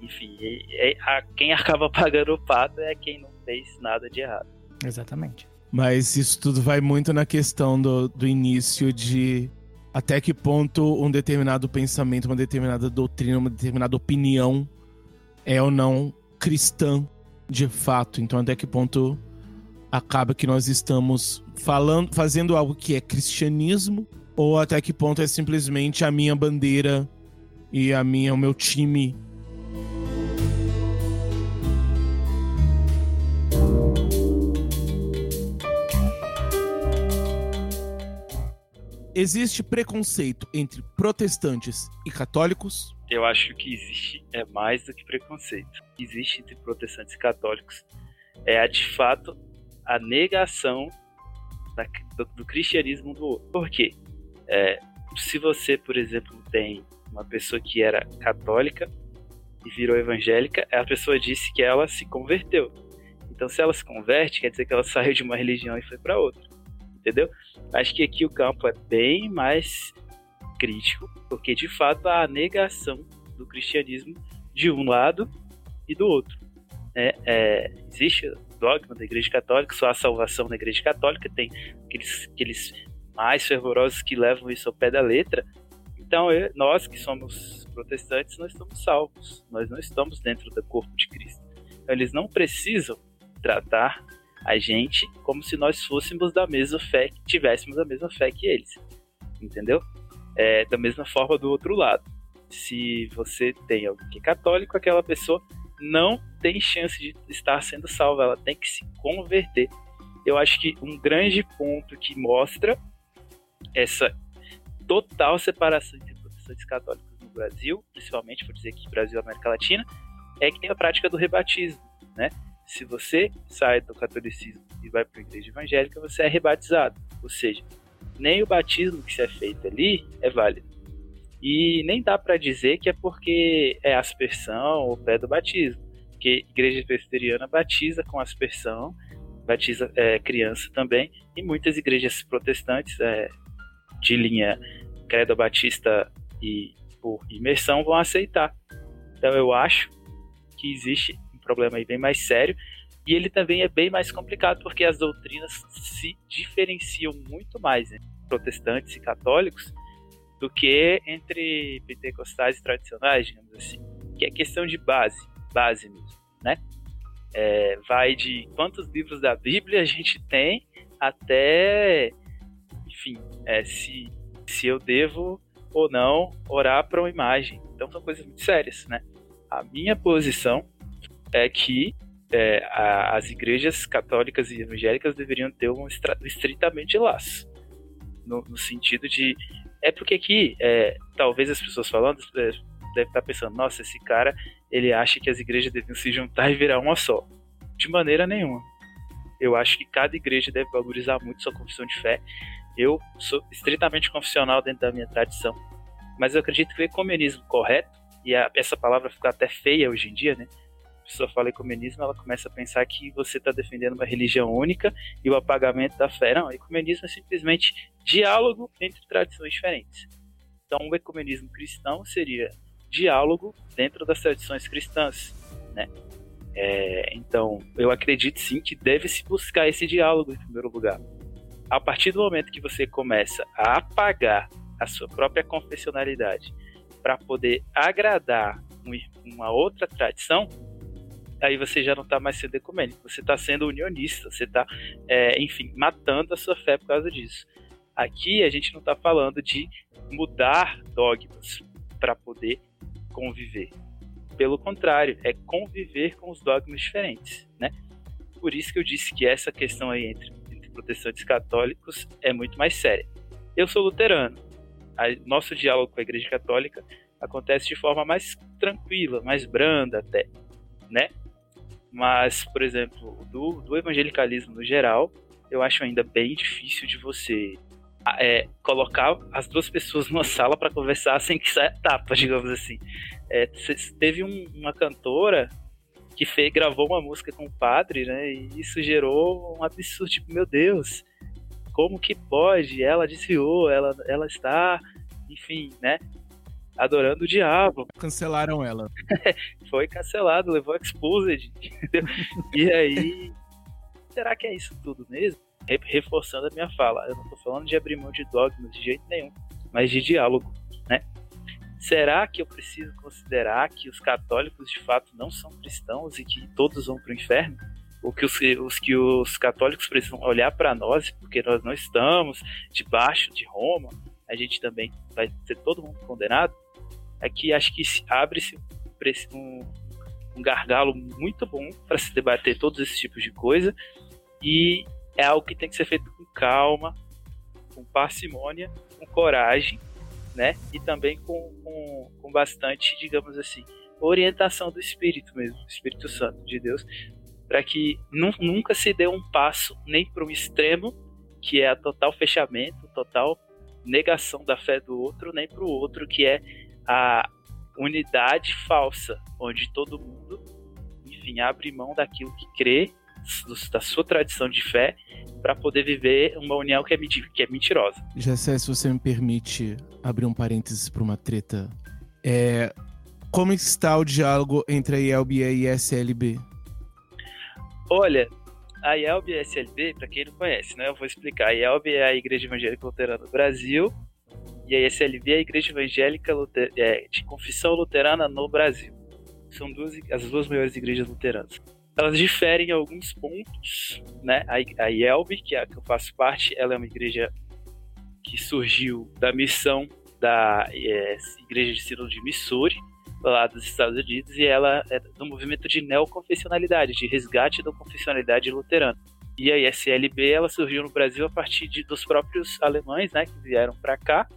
Enfim, e, e, a, quem <laughs> acaba pagando o pato é quem não fez nada de errado. Exatamente. Mas isso tudo vai muito na questão do, do início de até que ponto um determinado pensamento, uma determinada doutrina, uma determinada opinião é ou não cristã de fato. Então, até que ponto acaba que nós estamos falando, fazendo algo que é cristianismo Ou até que ponto é simplesmente a minha bandeira e a minha, o meu time Existe preconceito entre protestantes e católicos? Eu acho que existe é mais do que preconceito. Existe entre protestantes e católicos é a de fato a negação da, do, do, cristianismo do outro. Por quê? É, se você, por exemplo, tem uma pessoa que era católica e virou evangélica, a pessoa disse que ela se converteu. Então, se ela se converte, quer dizer que ela <laughs> saiu de uma religião e foi para outra entendeu? Acho que aqui o campo é bem mais crítico, porque de fato há a negação do cristianismo de um lado e do outro. É, é, existe o dogma da Igreja Católica, só a salvação da Igreja Católica, tem aqueles, aqueles mais fervorosos que levam isso ao pé da letra. Então, eu, nós que somos protestantes, nós estamos salvos, nós não estamos dentro do corpo de Cristo. Então, eles não precisam tratar a gente como se nós fôssemos da mesma fé, que tivéssemos a mesma fé que eles. Entendeu? É, da mesma forma do outro lado. Se você tem alguém que é católico, aquela pessoa não tem chance de estar sendo salva, ela tem que se converter. Eu acho que um grande ponto que mostra essa total separação entre protestantes católicos no Brasil, principalmente, por dizer que Brasil e América Latina, é que tem a prática do rebatismo, né? se você sai do catolicismo e vai para a igreja evangélica, você é rebatizado. Ou seja, nem o batismo que se é feito ali é válido. E nem dá para dizer que é porque é aspersão ou pé do batismo. Porque igreja presbiteriana batiza com aspersão, batiza é, criança também, e muitas igrejas protestantes é, de linha credo batista e por imersão vão aceitar. Então eu acho que existe problema aí bem mais sério. E ele também é bem mais complicado porque as doutrinas se diferenciam muito mais entre protestantes e católicos do que entre pentecostais tradicionais, digamos assim. Que é questão de base, base mesmo, né? É, vai de quantos livros da Bíblia a gente tem até, enfim, é, se, se eu devo ou não orar para uma imagem. Então são coisas muito sérias, né? A minha posição é que é, a, as igrejas católicas e evangélicas deveriam ter um estritamente laço. No, no sentido de. É porque aqui, é, talvez as pessoas falando, é, devem estar pensando: nossa, esse cara ele acha que as igrejas deviam se juntar e virar uma só. De maneira nenhuma. Eu acho que cada igreja deve valorizar muito sua confissão de fé. Eu sou estritamente confissional dentro da minha tradição, mas eu acredito que o ecumenismo correto, e a, essa palavra ficou até feia hoje em dia, né? Pessoa fala ecumenismo, ela começa a pensar que você está defendendo uma religião única e o apagamento da fé. Não, ecumenismo é simplesmente diálogo entre tradições diferentes. Então, o ecumenismo cristão seria diálogo dentro das tradições cristãs, né? É, então, eu acredito sim que deve-se buscar esse diálogo em primeiro lugar. A partir do momento que você começa a apagar a sua própria confessionalidade para poder agradar uma outra tradição, aí você já não está mais sendo ecumênico, você está sendo unionista, você está, é, enfim, matando a sua fé por causa disso. Aqui a gente não está falando de mudar dogmas para poder conviver. Pelo contrário, é conviver com os dogmas diferentes, né? Por isso que eu disse que essa questão aí entre, entre protestantes católicos é muito mais séria. Eu sou luterano. A, nosso diálogo com a Igreja Católica acontece de forma mais tranquila, mais branda até, né? Mas, por exemplo, do, do evangelicalismo no geral, eu acho ainda bem difícil de você é, colocar as duas pessoas numa <laughs> sala para conversar sem que saia tapa, digamos assim. É, teve um, uma cantora que fez, gravou uma música com o padre, né? E isso gerou um absurdo, tipo, meu Deus, como que pode? Ela desviou, ela, ela está, enfim, né? Adorando o diabo. <laughs> Cancelaram ela. Foi cancelado, levou exposed. <laughs> e aí, será que é isso tudo mesmo? Reforçando a minha fala, eu não tô falando de abrir mão de dogmas de jeito nenhum, mas de diálogo, né? Será que eu preciso considerar que os católicos de fato não são cristãos e que todos vão para o inferno? Ou que os, os, que os católicos precisam olhar para nós, porque nós não estamos debaixo de Roma, a gente também vai ser todo mundo condenado, é que acho que abre-se um, um gargalo muito bom para se debater todos esses tipos de coisa e é algo que tem que ser feito com calma, com parcimônia, com coragem, né? E também com, com, com bastante, digamos assim, orientação do Espírito mesmo, Espírito Santo de Deus, para que nunca se dê um passo nem para um extremo, que é a total fechamento, total negação da fé do outro, nem para o outro, que é a unidade falsa, onde todo mundo, enfim, abre mão daquilo que crê, da sua tradição de fé, para poder viver uma união que é, que é mentirosa. Jessé, se você me permite abrir um parênteses para uma treta, é, como está o diálogo entre a IELB e a ISLB? Olha, a IELB e a ISLB, para quem não conhece, né, eu vou explicar. A IELB é a Igreja Evangélica Luterana do Brasil e a ISLB é a Igreja Evangélica Luter... é, de Confissão Luterana no Brasil. São duas, as duas maiores igrejas luteranas. Elas diferem em alguns pontos, né? A, a IELB, que é a que eu faço parte, ela é uma igreja que surgiu da missão da é, Igreja de Sínodo de Missouri, lá dos Estados Unidos, e ela é do movimento de neoconfessionalidade, de resgate da confessionalidade luterana. E a ISLB ela surgiu no Brasil a partir de, dos próprios alemães, né, que vieram para cá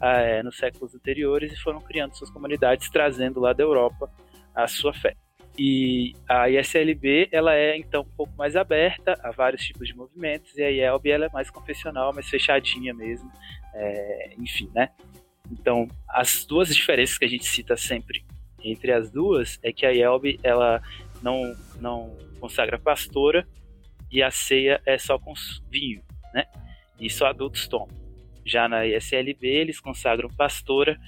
é, nos séculos anteriores e foram criando suas comunidades, trazendo lá da Europa a sua fé. E a ISLB ela é então um pouco mais aberta a vários tipos de movimentos e a IELB ela é mais confessional, mais fechadinha mesmo, é, enfim, né? Então as duas diferenças que a gente cita sempre entre as duas é que a IELB ela não não consagra pastora e a ceia é só com vinho, né? E só adultos tomam. Já na ISLB, eles consagram pastora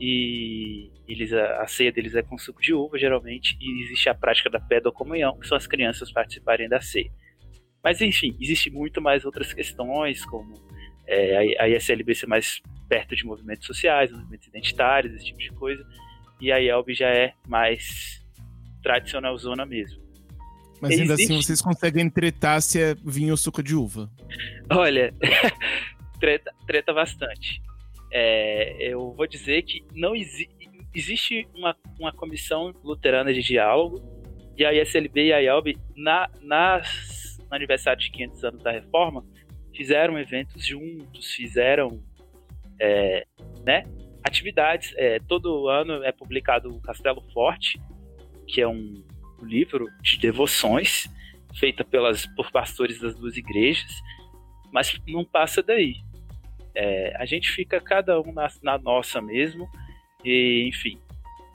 e eles, a, ceia deles é com suco de uva, geralmente, e existe a prática da pedocomunhão, que são as crianças participarem da ceia. Mas, enfim, existe muito mais outras questões, como é, a, a ISLB ser mais perto de movimentos sociais, movimentos identitários, esse tipo de coisa, e a IELB já é mais tradicional zona mesmo. Mas ainda assim, Existe... assim vocês conseguem tretar se é vinho ou suco de uva? Olha, <laughs> treta, treta bastante. É, eu vou dizer que não exi existe uma, uma comissão luterana de diálogo e a ISLB e a IALB, na, nas, no aniversário de 500 anos da reforma, fizeram eventos juntos, fizeram é, né, atividades. É, todo ano é publicado o Castelo Forte, que é um, livro de devoções feita pelas, por pastores das duas igrejas, mas não passa daí. É, a gente fica cada um na, na nossa mesmo, e enfim.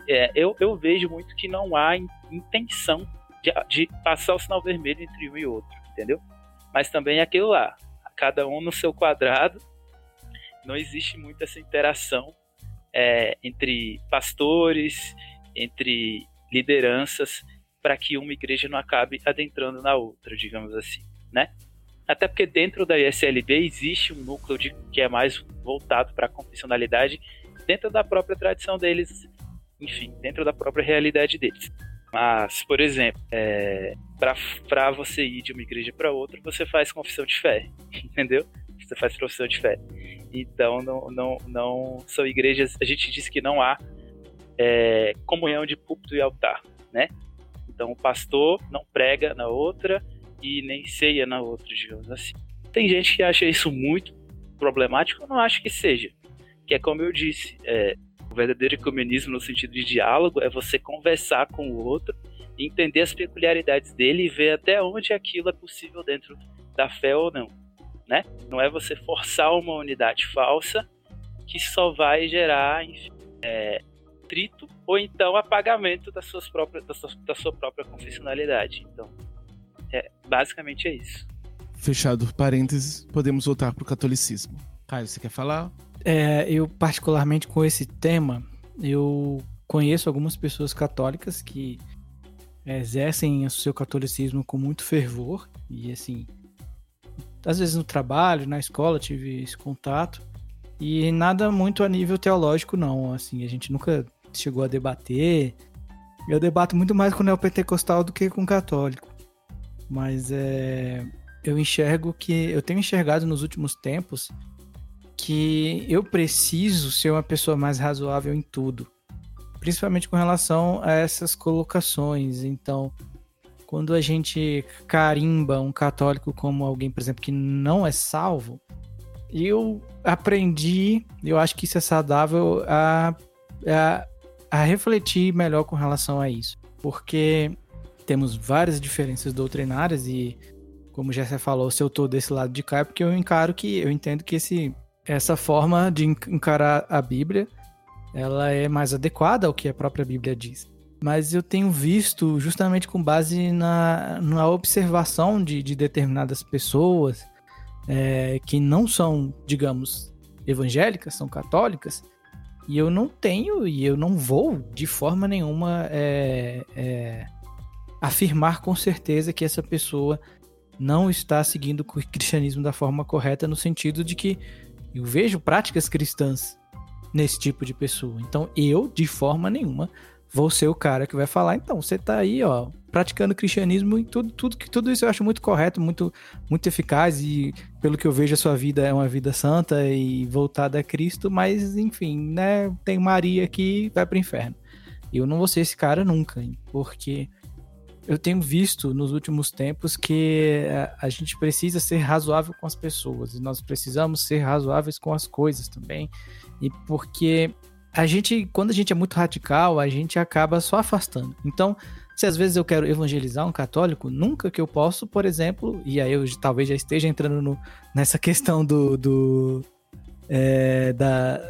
É, eu, eu vejo muito que não há intenção de, de, passar o sinal vermelho entre um e outro, entendeu? Mas também é aquilo lá, cada um no seu quadrado, não existe muito essa interação é, entre pastores, entre lideranças, para que uma igreja não acabe adentrando na outra, digamos assim, né? Até porque dentro da ISLB existe um núcleo de, que é mais voltado para a confessionalidade dentro da própria tradição deles, enfim, dentro da própria realidade deles. Mas, por exemplo, é, para você ir de uma igreja para outra, você faz confissão de fé, <laughs> entendeu? Você faz profissão de fé. Então, não, não, não são igrejas. A gente diz que não há é, comunhão de púlpito e altar, né? Então, o pastor não prega na outra e nem ceia na outra, digamos assim. Tem gente que acha isso muito problemático, eu não acho que seja. Que é como eu disse, é, o verdadeiro ecumenismo no sentido de diálogo é você conversar com o outro, entender as peculiaridades dele e ver até onde aquilo é possível dentro da fé ou não. Né? Não é você forçar uma unidade falsa que só vai gerar enfim, é, trito ou então apagamento das suas próprias, da, sua, da sua própria confessionalidade. Então, é, basicamente é isso. Fechado parênteses, podemos voltar para o catolicismo. Caio, você quer falar? É, eu, particularmente com esse tema, eu conheço algumas pessoas católicas que exercem o seu catolicismo com muito fervor e assim às vezes no trabalho na escola tive esse contato e nada muito a nível teológico não assim a gente nunca chegou a debater eu debato muito mais com o neopentecostal do que com o católico mas é, eu enxergo que eu tenho enxergado nos últimos tempos que eu preciso ser uma pessoa mais razoável em tudo, principalmente com relação a essas colocações. Então, quando a gente carimba um católico como alguém, por exemplo, que não é salvo, eu aprendi, eu acho que isso é saudável, a, a, a refletir melhor com relação a isso. Porque temos várias diferenças doutrinárias e, como já você falou, se eu tô desse lado de cá é porque eu encaro que, eu entendo que esse, essa forma de encarar a Bíblia, ela é mais adequada ao que a própria Bíblia diz. Mas eu tenho visto, justamente com base na, na observação de, de determinadas pessoas, é, que não são, digamos, evangélicas, são católicas, e eu não tenho e eu não vou de forma nenhuma é, é, afirmar com certeza que essa pessoa não está seguindo o cristianismo da forma correta, no sentido de que eu vejo práticas cristãs nesse tipo de pessoa. Então eu, de forma nenhuma, vou ser o cara que vai falar, então, você tá aí, ó, praticando cristianismo e tudo, tudo, tudo isso eu acho muito correto, muito, muito eficaz e pelo que eu vejo a sua vida é uma vida santa e voltada a Cristo, mas enfim, né, tem Maria que vai pro inferno. Eu não vou ser esse cara nunca, porque eu tenho visto nos últimos tempos que é, a gente precisa ser razoável com as pessoas e nós precisamos ser razoáveis com as coisas também. E porque a gente, quando a gente é muito radical, a gente acaba só afastando. Então, se às vezes eu quero evangelizar um católico, nunca que eu posso, por exemplo, e aí eu talvez já esteja entrando no, nessa questão do, do é, da,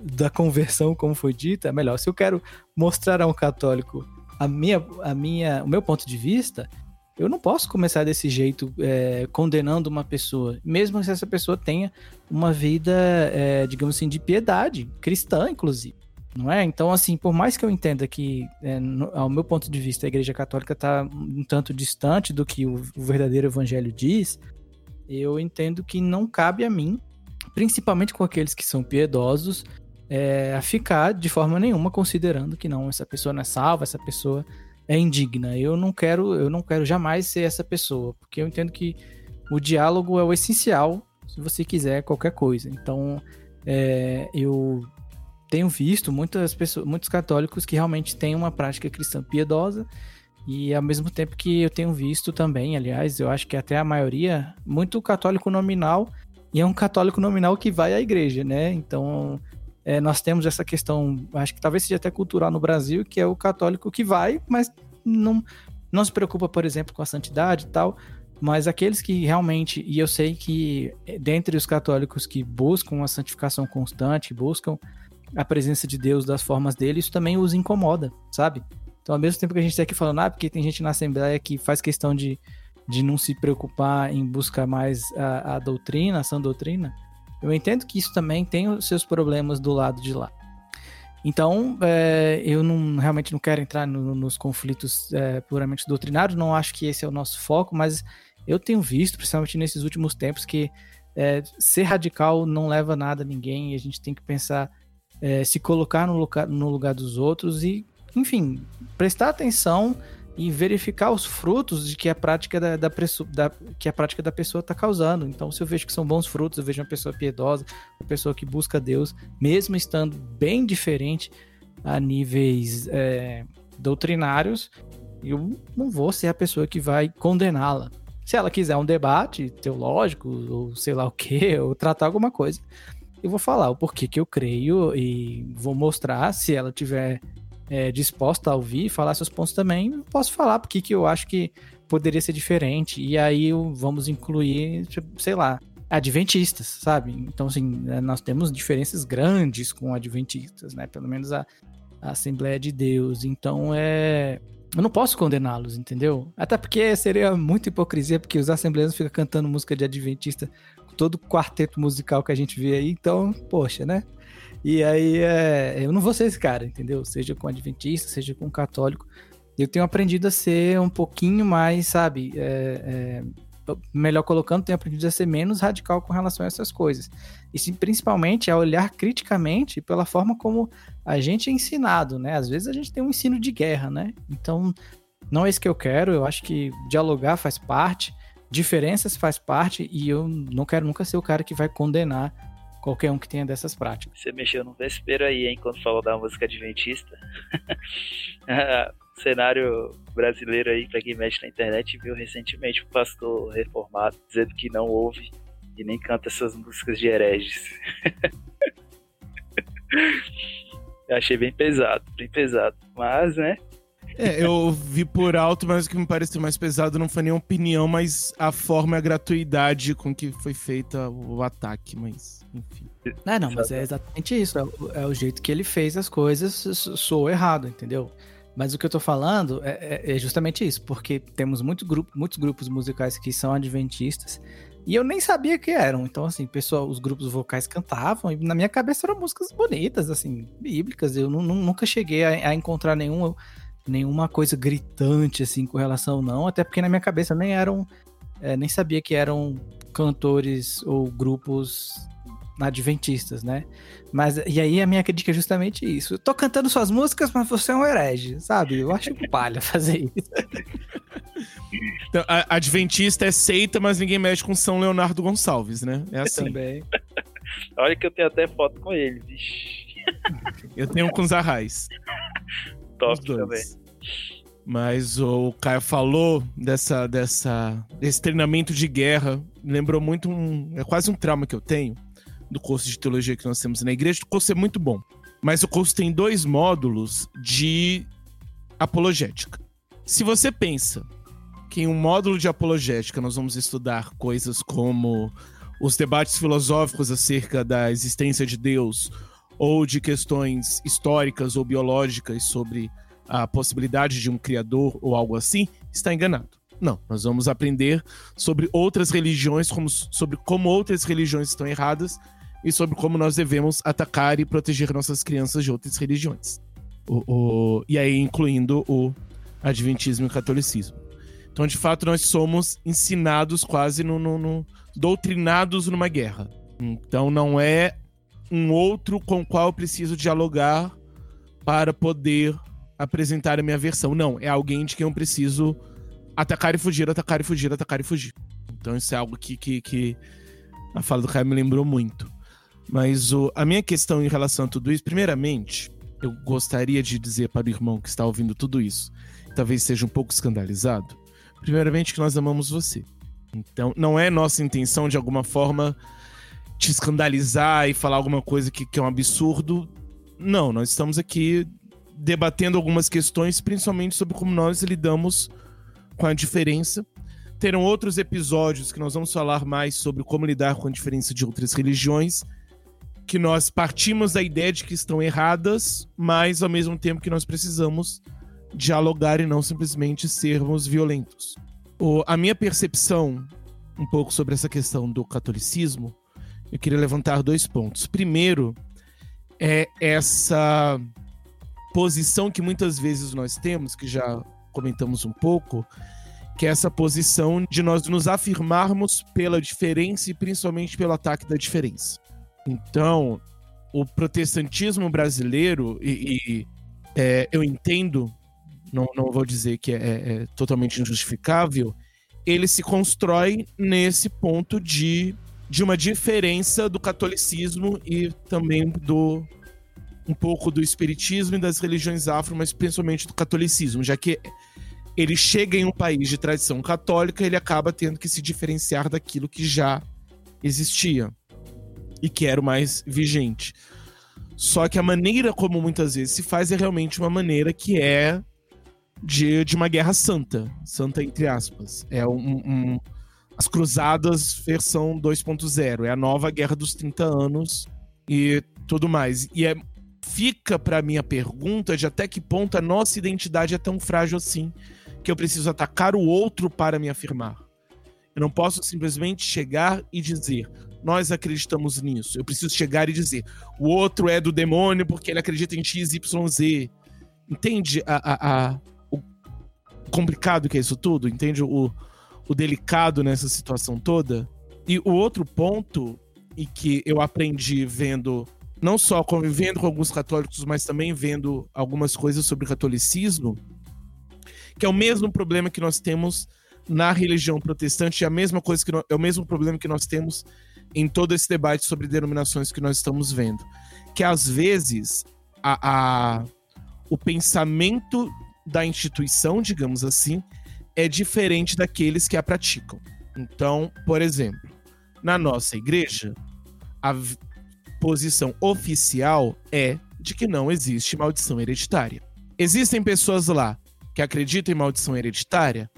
da conversão, como foi dita, é melhor. Se eu quero mostrar a um católico a minha, a minha, o meu ponto de vista, eu não posso começar desse jeito, é, condenando uma pessoa, mesmo se essa pessoa tenha uma vida, é, digamos assim, de piedade, cristã, inclusive. Não é? Então, assim, por mais que eu entenda que, é, no, ao meu ponto de vista, a Igreja Católica está um tanto distante do que o, o verdadeiro Evangelho diz, eu entendo que não cabe a mim, principalmente com aqueles que são piedosos, é, ficar de forma nenhuma considerando que não, essa pessoa não é salva, essa pessoa é indigna. Eu não quero, eu não quero jamais ser essa pessoa, porque eu entendo que o diálogo é o essencial se você quiser qualquer coisa. Então, é, eu tenho visto muitas pessoas, muitos católicos que realmente têm uma prática cristã piedosa e ao mesmo tempo que eu tenho visto também, aliás, eu acho que até a maioria, muito católico nominal e é um católico nominal que vai à igreja, né? Então, é, nós temos essa questão, acho que talvez seja até cultural no Brasil, que é o católico que vai, mas não, não se preocupa, por exemplo, com a santidade e tal. Mas aqueles que realmente, e eu sei que é, dentre os católicos que buscam a santificação constante, buscam a presença de Deus das formas dele, isso também os incomoda, sabe? Então, ao mesmo tempo que a gente está aqui falando, ah, porque tem gente na Assembleia que faz questão de, de não se preocupar em buscar mais a, a doutrina, a sã doutrina, eu entendo que isso também tem os seus problemas do lado de lá. Então, é, eu não, realmente não quero entrar no, nos conflitos é, puramente doutrinários, não acho que esse é o nosso foco, mas eu tenho visto, principalmente nesses últimos tempos, que é, ser radical não leva nada a ninguém e a gente tem que pensar, se colocar no no lugar dos outros e, enfim, prestar atenção e verificar os frutos de que a prática da, da, da que a prática da pessoa está causando. Então, se eu vejo que são bons frutos, eu vejo uma pessoa piedosa, uma pessoa que busca Deus, mesmo estando bem diferente a níveis é, doutrinários, eu não vou ser a pessoa que vai condená-la. Se ela quiser um debate teológico, ou sei lá o que, <laughs> ou tratar alguma coisa, eu vou falar o porquê que eu creio e vou mostrar se ela tiver é, disposta a ouvir e falar seus pontos também, posso falar porque que eu acho que poderia ser diferente. E aí vamos incluir, sei lá, adventistas, sabe? Então, assim, né, nós temos diferenças grandes com adventistas, né? Pelo menos a, a Assembleia de Deus. Então, é. Eu não posso condená-los, entendeu? Até porque seria muita hipocrisia, porque os assembleanos ficam cantando música de adventista, todo o quarteto musical que a gente vê aí. Então, poxa, né? E aí, é, eu não vou ser esse cara, entendeu? Seja com adventista, seja com católico. Eu tenho aprendido a ser um pouquinho mais, sabe? É, é, melhor colocando, tenho aprendido a ser menos radical com relação a essas coisas. E principalmente a olhar criticamente pela forma como a gente é ensinado, né? Às vezes a gente tem um ensino de guerra, né? Então, não é isso que eu quero. Eu acho que dialogar faz parte, diferenças faz parte, e eu não quero nunca ser o cara que vai condenar qualquer um que tenha dessas práticas. Você mexeu no vespeiro aí, hein, quando falou da música adventista. <laughs> cenário brasileiro aí, pra quem mexe na internet, viu recentemente um pastor reformado dizendo que não ouve e nem canta essas músicas de hereges. <laughs> Eu achei bem pesado, bem pesado. Mas, né? É, eu vi por alto, mas o que me pareceu mais pesado não foi nem a opinião, mas a forma e a gratuidade com que foi feita o ataque, mas enfim. Não, não, mas é exatamente isso. É o, é o jeito que ele fez as coisas, soou errado, entendeu? Mas o que eu tô falando é, é, é justamente isso, porque temos muito grupo, muitos grupos musicais que são adventistas e eu nem sabia que eram. Então, assim, pessoal, os grupos vocais cantavam e na minha cabeça eram músicas bonitas, assim, bíblicas. Eu nunca cheguei a, a encontrar nenhum nenhuma coisa gritante assim com relação não, até porque na minha cabeça nem eram é, nem sabia que eram cantores ou grupos adventistas, né? Mas e aí a minha crítica é justamente isso. Eu tô cantando suas músicas, mas você é um herege, sabe? Eu acho palha fazer isso. Então, a Adventista é seita, mas ninguém mexe com São Leonardo Gonçalves, né? É assim. Também. Olha que eu tenho até foto com ele, Eu tenho com os arrais. Top também. Mas o Caio falou dessa, dessa, desse treinamento de guerra. Lembrou muito um. É quase um trauma que eu tenho do curso de teologia que nós temos na igreja. O curso é muito bom. Mas o curso tem dois módulos de apologética. Se você pensa que em um módulo de apologética nós vamos estudar coisas como os debates filosóficos acerca da existência de Deus, ou de questões históricas ou biológicas sobre a possibilidade de um criador ou algo assim, está enganado. Não, nós vamos aprender sobre outras religiões, como, sobre como outras religiões estão erradas e sobre como nós devemos atacar e proteger nossas crianças de outras religiões. O, o, e aí, incluindo o Adventismo e o catolicismo. Então, de fato, nós somos ensinados quase no, no, no doutrinados numa guerra. Então, não é um outro com o qual eu preciso dialogar para poder apresentar a minha versão. Não, é alguém de quem eu preciso atacar e fugir, atacar e fugir, atacar e fugir. Então isso é algo que, que, que a fala do Caio me lembrou muito. Mas o, a minha questão em relação a tudo isso, primeiramente, eu gostaria de dizer para o irmão que está ouvindo tudo isso, talvez seja um pouco escandalizado, primeiramente que nós amamos você. Então, não é nossa intenção, de alguma forma, te escandalizar e falar alguma coisa que, que é um absurdo. Não, nós estamos aqui debatendo algumas questões, principalmente sobre como nós lidamos com a diferença. Terão outros episódios que nós vamos falar mais sobre como lidar com a diferença de outras religiões, que nós partimos da ideia de que estão erradas, mas ao mesmo tempo que nós precisamos dialogar e não simplesmente sermos violentos. O, a minha percepção um pouco sobre essa questão do catolicismo eu queria levantar dois pontos. Primeiro, é essa posição que muitas vezes nós temos, que já comentamos um pouco, que é essa posição de nós nos afirmarmos pela diferença e principalmente pelo ataque da diferença. Então, o protestantismo brasileiro, e, e é, eu entendo, não, não vou dizer que é, é, é totalmente injustificável, ele se constrói nesse ponto de de uma diferença do catolicismo e também do um pouco do espiritismo e das religiões afro, mas principalmente do catolicismo, já que ele chega em um país de tradição católica, ele acaba tendo que se diferenciar daquilo que já existia e que era o mais vigente. Só que a maneira como muitas vezes se faz é realmente uma maneira que é de, de uma guerra santa, santa entre aspas. É um, um as Cruzadas versão 2.0. É a nova Guerra dos 30 Anos e tudo mais. E é, fica para mim a pergunta de até que ponto a nossa identidade é tão frágil assim que eu preciso atacar o outro para me afirmar. Eu não posso simplesmente chegar e dizer, nós acreditamos nisso. Eu preciso chegar e dizer, o outro é do demônio porque ele acredita em X, Y, Z. Entende a, a, a o complicado que é isso tudo? Entende o, o delicado nessa situação toda. E o outro ponto, e que eu aprendi vendo, não só convivendo com alguns católicos, mas também vendo algumas coisas sobre catolicismo, que é o mesmo problema que nós temos na religião protestante, é a mesma coisa que é o mesmo problema que nós temos em todo esse debate sobre denominações que nós estamos vendo. Que às vezes a, a, o pensamento da instituição, digamos assim, é diferente daqueles que a praticam. Então, por exemplo, na nossa igreja, a posição oficial é de que não existe maldição hereditária. Existem pessoas lá que acreditam em maldição hereditária?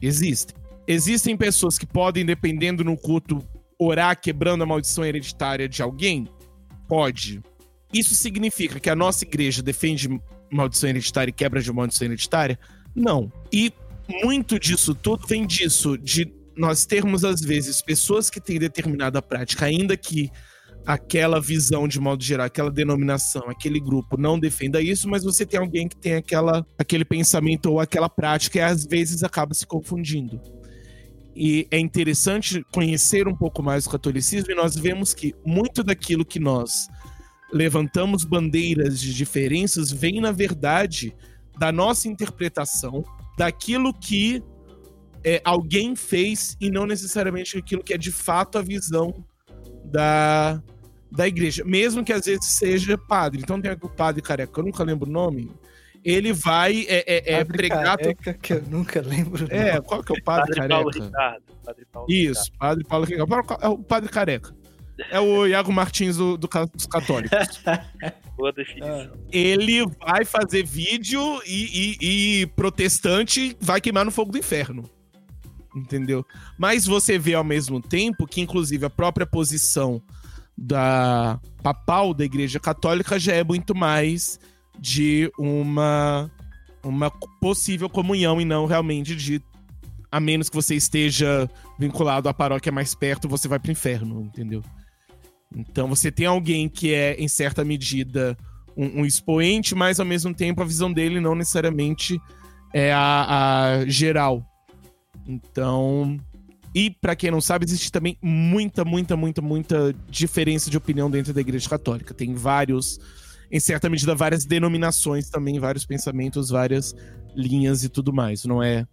Existem. Existem pessoas que podem, dependendo no culto, orar quebrando a maldição hereditária de alguém? Pode. Isso significa que a nossa igreja defende maldição hereditária e quebra de maldição hereditária? Não. E muito disso tudo vem disso, de nós termos, às vezes, pessoas que têm determinada prática, ainda que aquela visão, de modo geral, aquela denominação, aquele grupo não defenda isso, mas você tem alguém que tem aquela, aquele pensamento ou aquela prática e às vezes acaba se confundindo. E é interessante conhecer um pouco mais o catolicismo e nós vemos que muito daquilo que nós levantamos bandeiras de diferenças vem, na verdade, da nossa interpretação daquilo que é, alguém fez e não necessariamente aquilo que é de fato a visão da, da igreja. Mesmo que às vezes seja padre. Então tem o padre careca, eu nunca lembro o nome ele vai é, é, é pregar. Careca, que eu nunca lembro. É, qual que é o padre, padre careca? Paulo Ricardo, padre Paulo Isso, Ricardo. padre Paulo Ricardo. É o padre careca. É o Iago Martins do, do dos católicos. <laughs> Boa definição. Ele vai fazer vídeo e, e, e protestante vai queimar no fogo do inferno. Entendeu? Mas você vê ao mesmo tempo que, inclusive, a própria posição da papal da Igreja Católica já é muito mais de uma, uma possível comunhão e não realmente de. A menos que você esteja vinculado à paróquia mais perto, você vai pro inferno, entendeu? Então você tem alguém que é, em certa medida, um, um expoente, mas ao mesmo tempo a visão dele não necessariamente é a, a geral. Então. E, para quem não sabe, existe também muita, muita, muita, muita diferença de opinião dentro da Igreja Católica. Tem vários em certa medida, várias denominações também, vários pensamentos, várias linhas e tudo mais. Não é,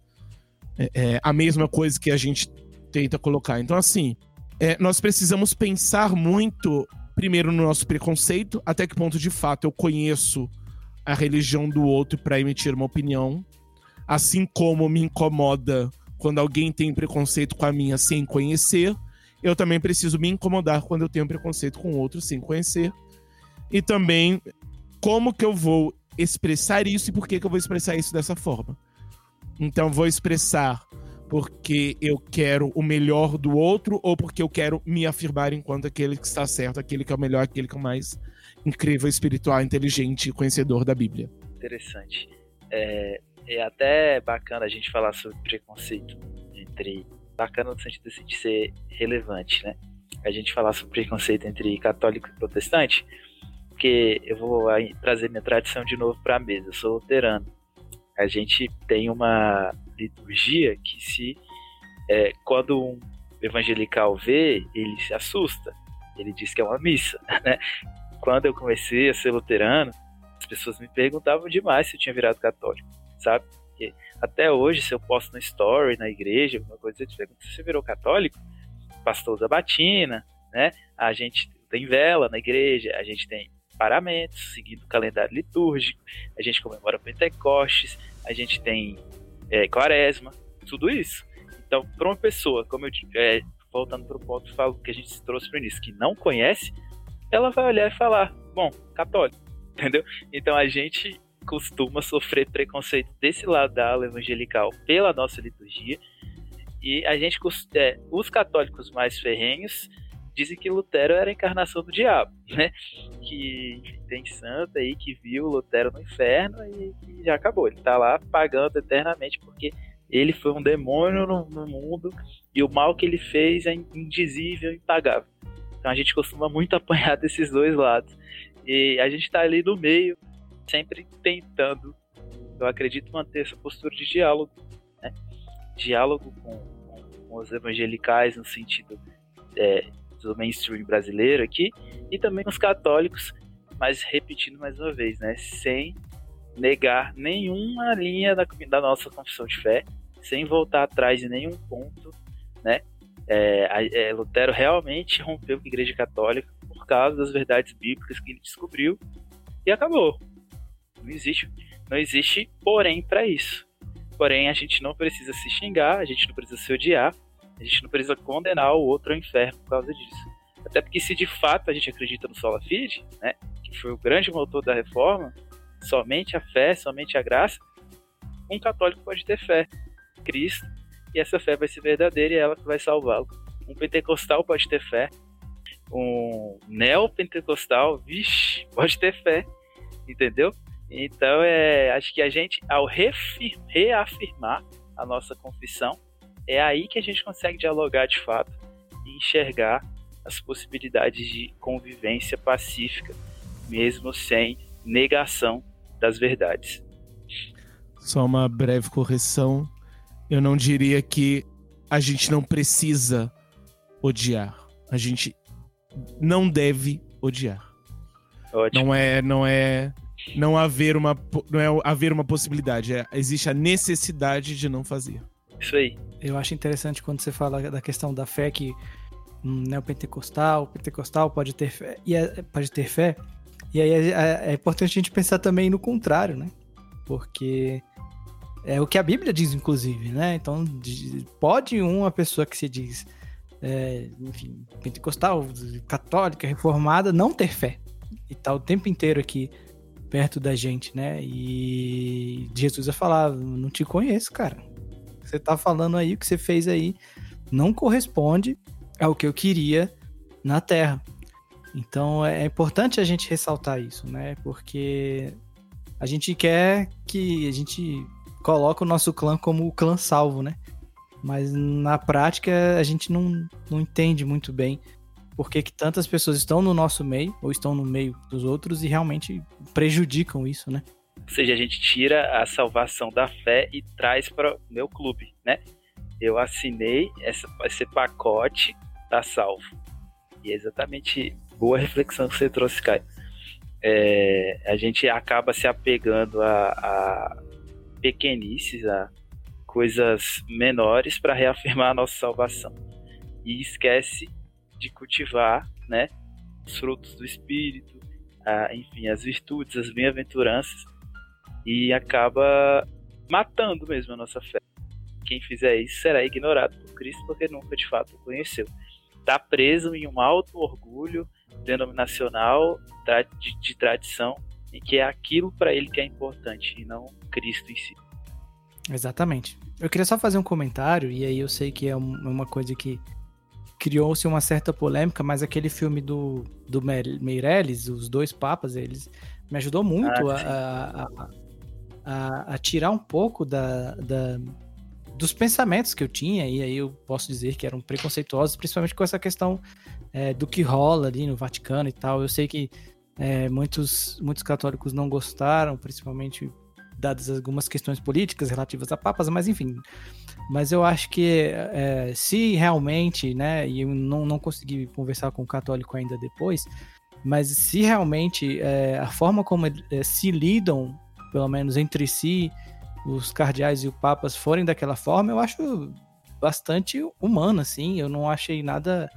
é, é a mesma coisa que a gente tenta colocar. Então, assim, é, nós precisamos pensar muito, primeiro, no nosso preconceito, até que ponto de fato eu conheço a religião do outro para emitir uma opinião, assim como me incomoda quando alguém tem preconceito com a minha sem conhecer, eu também preciso me incomodar quando eu tenho preconceito com outro sem conhecer e também como que eu vou expressar isso e por que, que eu vou expressar isso dessa forma. Então, vou expressar porque eu quero o melhor do outro ou porque eu quero me afirmar enquanto aquele que está certo, aquele que é o melhor, aquele que é o mais incrível, espiritual, inteligente e conhecedor da Bíblia. Interessante. É, é até bacana a gente falar sobre preconceito entre. Bacana no sentido assim, de ser relevante, né? A gente falar sobre preconceito entre católico e protestante, porque eu vou trazer minha tradição de novo para a mesa. Eu sou luterano. A gente tem uma liturgia que se é, quando um evangelical vê, ele se assusta. Ele diz que é uma missa, <laughs> né? Quando eu comecei a ser luterano, as pessoas me perguntavam demais se eu tinha virado católico, sabe? Porque até hoje, se eu posto no story, na igreja, alguma coisa, eu te pergunto se você virou católico, pastor da batina, né? A gente tem vela na igreja, a gente tem paramentos, seguindo o calendário litúrgico, a gente comemora Pentecostes, a gente tem é, Quaresma, tudo isso. Então, para uma pessoa, como eu é, voltando para o ponto que a gente trouxe para o início, que não conhece, ela vai olhar e falar: bom, católico, <laughs> entendeu? Então a gente costuma sofrer preconceito desse lado da ala evangelical pela nossa liturgia. E a gente, é, os católicos mais ferrenhos, dizem que Lutero era a encarnação do diabo, <laughs> né? Que tem santo aí que viu Lutero no inferno e, e já acabou. Ele tá lá pagando eternamente porque ele foi um demônio no, no, mundo e o mal que ele fez é indizível e impagável. Então a gente costuma muito <laughs> apanhar desses dois lados. E a gente tá ali no meio, sempre tentando, eu acredito, manter essa postura de diálogo, né? Diálogo com, com, com os evangelicais no sentido é, do mainstream brasileiro aqui, e também os católicos, mas repetindo mais uma vez, né, sem negar nenhuma linha da, da nossa confissão de fé, sem voltar atrás de nenhum ponto, né, É, é, Lutero realmente rompeu com a Igreja Católica por causa das verdades bíblicas que ele descobriu e acabou. Não existe, não existe porém para isso. Porém, a gente não precisa se xingar, a gente não precisa se odiar, a gente não precisa condenar o outro ao inferno por causa disso. Até porque se de fato a gente acredita no sola fide, né, que foi o grande motor da reforma, somente a fé, somente a graça, um católico pode ter fé Cristo e essa fé vai ser verdadeira e é ela que vai salvá-lo. Um pentecostal pode ter fé, um neopentecostal, vixe, pode ter fé, entendeu? Então, é, acho que a gente, ao reafirmar a nossa confissão, é aí que a gente consegue dialogar de fato e enxergar as possibilidades de convivência pacífica, mesmo sem negação das verdades. Só uma breve correção. Eu não diria que a gente não precisa odiar. A gente não deve odiar. Ótimo. Não é, não é, não haver uma, não é haver uma possibilidade. É, existe a necessidade de não fazer. Isso aí. Eu acho interessante quando você fala da questão da fé que um neopentecostal, pentecostal pode ter fé, e é, pode ter fé. E aí é, é, é, importante a gente pensar também no contrário, né? Porque é o que a Bíblia diz, inclusive, né? Então, pode uma pessoa que se diz, é, enfim, pentecostal, católica, reformada, não ter fé. E tá o tempo inteiro aqui perto da gente, né? E Jesus vai falar: Não te conheço, cara. Você tá falando aí, o que você fez aí não corresponde ao que eu queria na Terra. Então é importante a gente ressaltar isso, né? Porque a gente quer que a gente coloque o nosso clã como o clã salvo, né? Mas na prática a gente não, não entende muito bem por que tantas pessoas estão no nosso meio ou estão no meio dos outros e realmente prejudicam isso, né? Ou seja, a gente tira a salvação da fé e traz para o meu clube, né? Eu assinei essa, esse pacote, tá salvo. E é exatamente boa reflexão que você trouxe, Caio. É, a gente acaba se apegando a, a pequenices, a coisas menores para reafirmar a nossa salvação. E esquece de cultivar né, os frutos do Espírito, a, enfim, as virtudes, as bem-aventuranças, e acaba matando mesmo a nossa fé. Quem fizer isso será ignorado por Cristo porque nunca de fato o conheceu está preso em um alto orgulho denominacional de, de tradição e que é aquilo para ele que é importante e não Cristo em si. Exatamente. Eu queria só fazer um comentário, e aí eu sei que é uma coisa que criou-se uma certa polêmica, mas aquele filme do, do Meirelles, Os Dois Papas, eles me ajudou muito ah, a, a, a, a, tirar um pouco da, da, dos pensamentos que eu tinha, e aí eu posso dizer que eram preconceituosos, principalmente com essa questão é, do que rola ali no Vaticano e tal. Eu sei que é, muitos, muitos católicos não gostaram, principalmente dadas algumas questões políticas relativas a papas, mas enfim. Mas eu acho que é, se realmente, né, e eu não, não consegui conversar com o católico ainda depois, mas se realmente é, a forma como é, se lidam, pelo menos entre si, os cardeais e o papas forem daquela forma, eu acho bastante humano, assim. Eu não achei nada.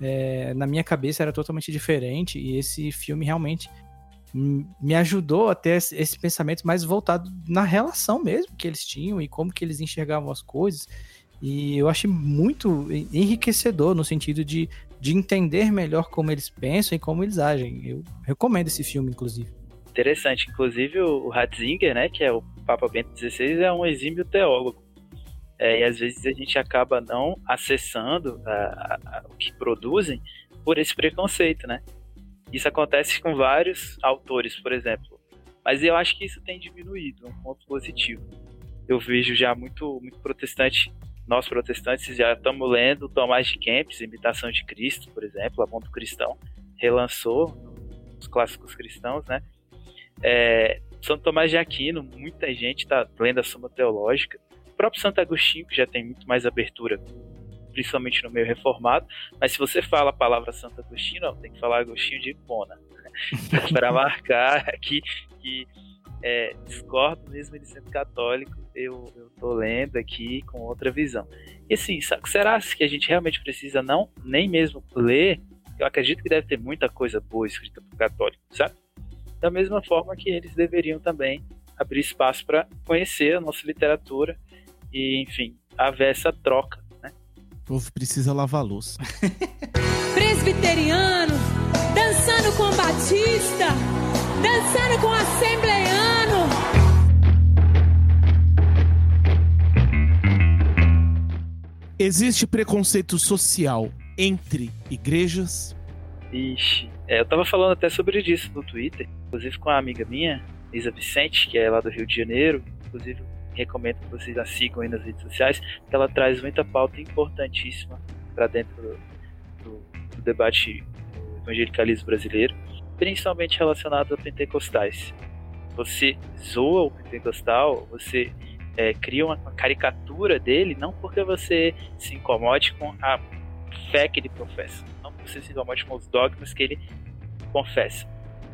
É, na minha cabeça era totalmente diferente. E esse filme realmente me ajudou a ter esse pensamento mais voltado na relação mesmo que eles tinham e como que eles enxergavam as coisas. E eu achei muito enriquecedor no sentido de, de entender melhor como eles pensam e como eles agem. Eu recomendo esse filme, inclusive. Interessante. Inclusive o Ratzinger, né, que é o Papa Bento XVI é um exímio teólogo. É, e às vezes a gente acaba não acessando a, a, o que produzem por esse preconceito, né? Isso acontece com vários autores, por exemplo. Mas eu acho que isso tem diminuído, um ponto positivo. Eu vejo já muito, muito protestante, nós protestantes já estamos lendo Tomás de Kempis, Imitação de Cristo, por exemplo, a Ponto Cristão, relançou os clássicos cristãos, né? É, são Tomás de Aquino, muita gente está lendo a Suma Teológica. O próprio Santo Agostinho, que já tem muito mais abertura, principalmente no meio reformado. Mas se você fala a palavra Santo Agostinho, não, tem que falar Agostinho de Hipona. <laughs> para marcar aqui que é, discordo mesmo de sendo católico, eu, tô lendo aqui com outra visão. E assim, será que a gente realmente precisa não nem mesmo ler? Eu acredito que deve ter muita coisa boa escrita por católico, sabe? Da mesma forma que eles deveriam também abrir espaço para conhecer a nossa literatura e, enfim, haver essa troca, né? O povo precisa lavar a louça. <laughs> Presbiteriano, dançando com Batista, dançando com Assembleiano. Existe preconceito social entre igrejas? Ixi, é, eu tava falando até sobre isso no Twitter, inclusive com uma amiga minha, Isa Vicente, que é lá do Rio de Janeiro. Inclusive, recomendo que vocês a sigam aí nas redes sociais, que ela traz muita pauta importantíssima para dentro do, do, do, debate evangelicalismo brasileiro, principalmente relacionado a pentecostais. Você zoa o pentecostal, você é, cria uma, uma caricatura dele, não porque você se incomode com a fé que ele professa, não porque você se incomode com os dogmas que ele confessa,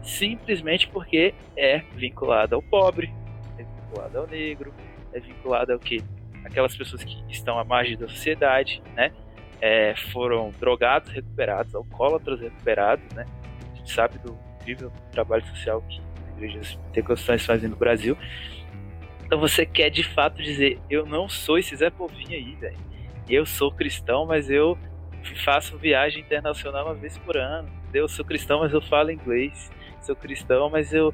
simplesmente porque é vinculado ao pobre, é vinculado ao negro, é vinculado ao que? Aquelas pessoas que estão à margem da sociedade, né? É, foram drogados recuperados, alcoólatras recuperados, né? A gente sabe do incrível trabalho social que as igrejas pentecostais fazem no Brasil. Então você quer de fato dizer, eu não sou esse Zé Povinho aí, velho. Eu sou cristão, mas eu faço viagem internacional uma vez por ano. Eu sou cristão, mas eu falo inglês sou cristão, mas eu,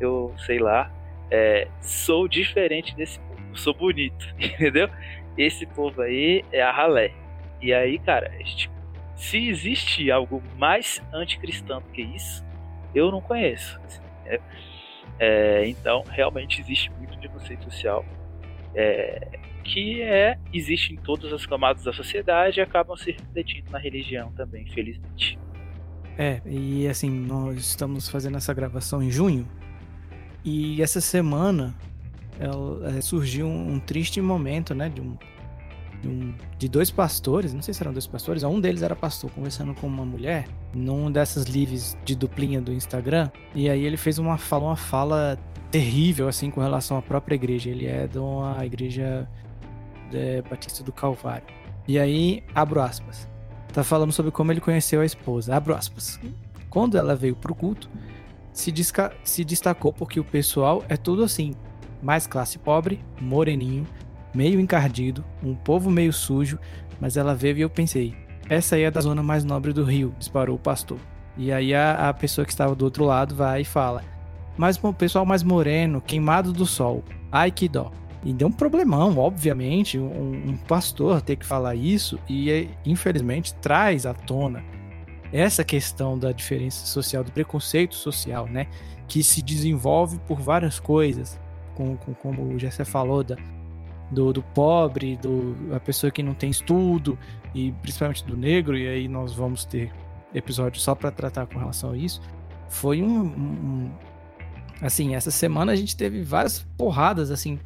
eu sei lá, é, sou diferente desse povo, sou bonito, <laughs> entendeu? Esse povo aí é a ralé. E aí, cara, tipo, se existe algo mais anticristão do que isso, eu não conheço. Assim, é, então, realmente existe muito preconceito social é, que é existe em todas as camadas da sociedade e acabam se refletindo na religião também, infelizmente. É, e assim, nós estamos fazendo essa gravação em junho. E essa semana ela, é, surgiu um, um, triste momento, né? De, um, de, um, de dois pastores, não sei se eram dois pastores, um deles era pastor, conversando com uma mulher, num dessas lives de duplinha do Instagram. E aí ele fez uma fala, uma fala terrível, assim, com relação à própria igreja. Ele é de uma igreja de Batista do Calvário. E aí, abro aspas tá falando sobre como ele conheceu a esposa. Abro aspas. Quando ela veio pro culto, se, se destacou porque o pessoal é tudo assim: mais classe pobre, moreninho, meio encardido, um povo meio sujo, mas ela veio e eu pensei: essa aí é da zona mais nobre do Rio, disparou o pastor. E aí a, a pessoa que estava do outro lado vai e fala: mas o pessoal mais moreno, queimado do sol, ai que dó. E deu um problemão, obviamente, um, um pastor ter que falar isso e, infelizmente, traz à tona essa questão da diferença social, do preconceito social, né? Que se desenvolve por várias coisas, com, com como o Jessé falou, da, do, do pobre, do, a pessoa que não tem estudo, e principalmente do negro, e aí nós vamos ter episódio só para tratar com relação a isso. Foi um, um. Assim, essa semana a gente teve várias porradas, assim,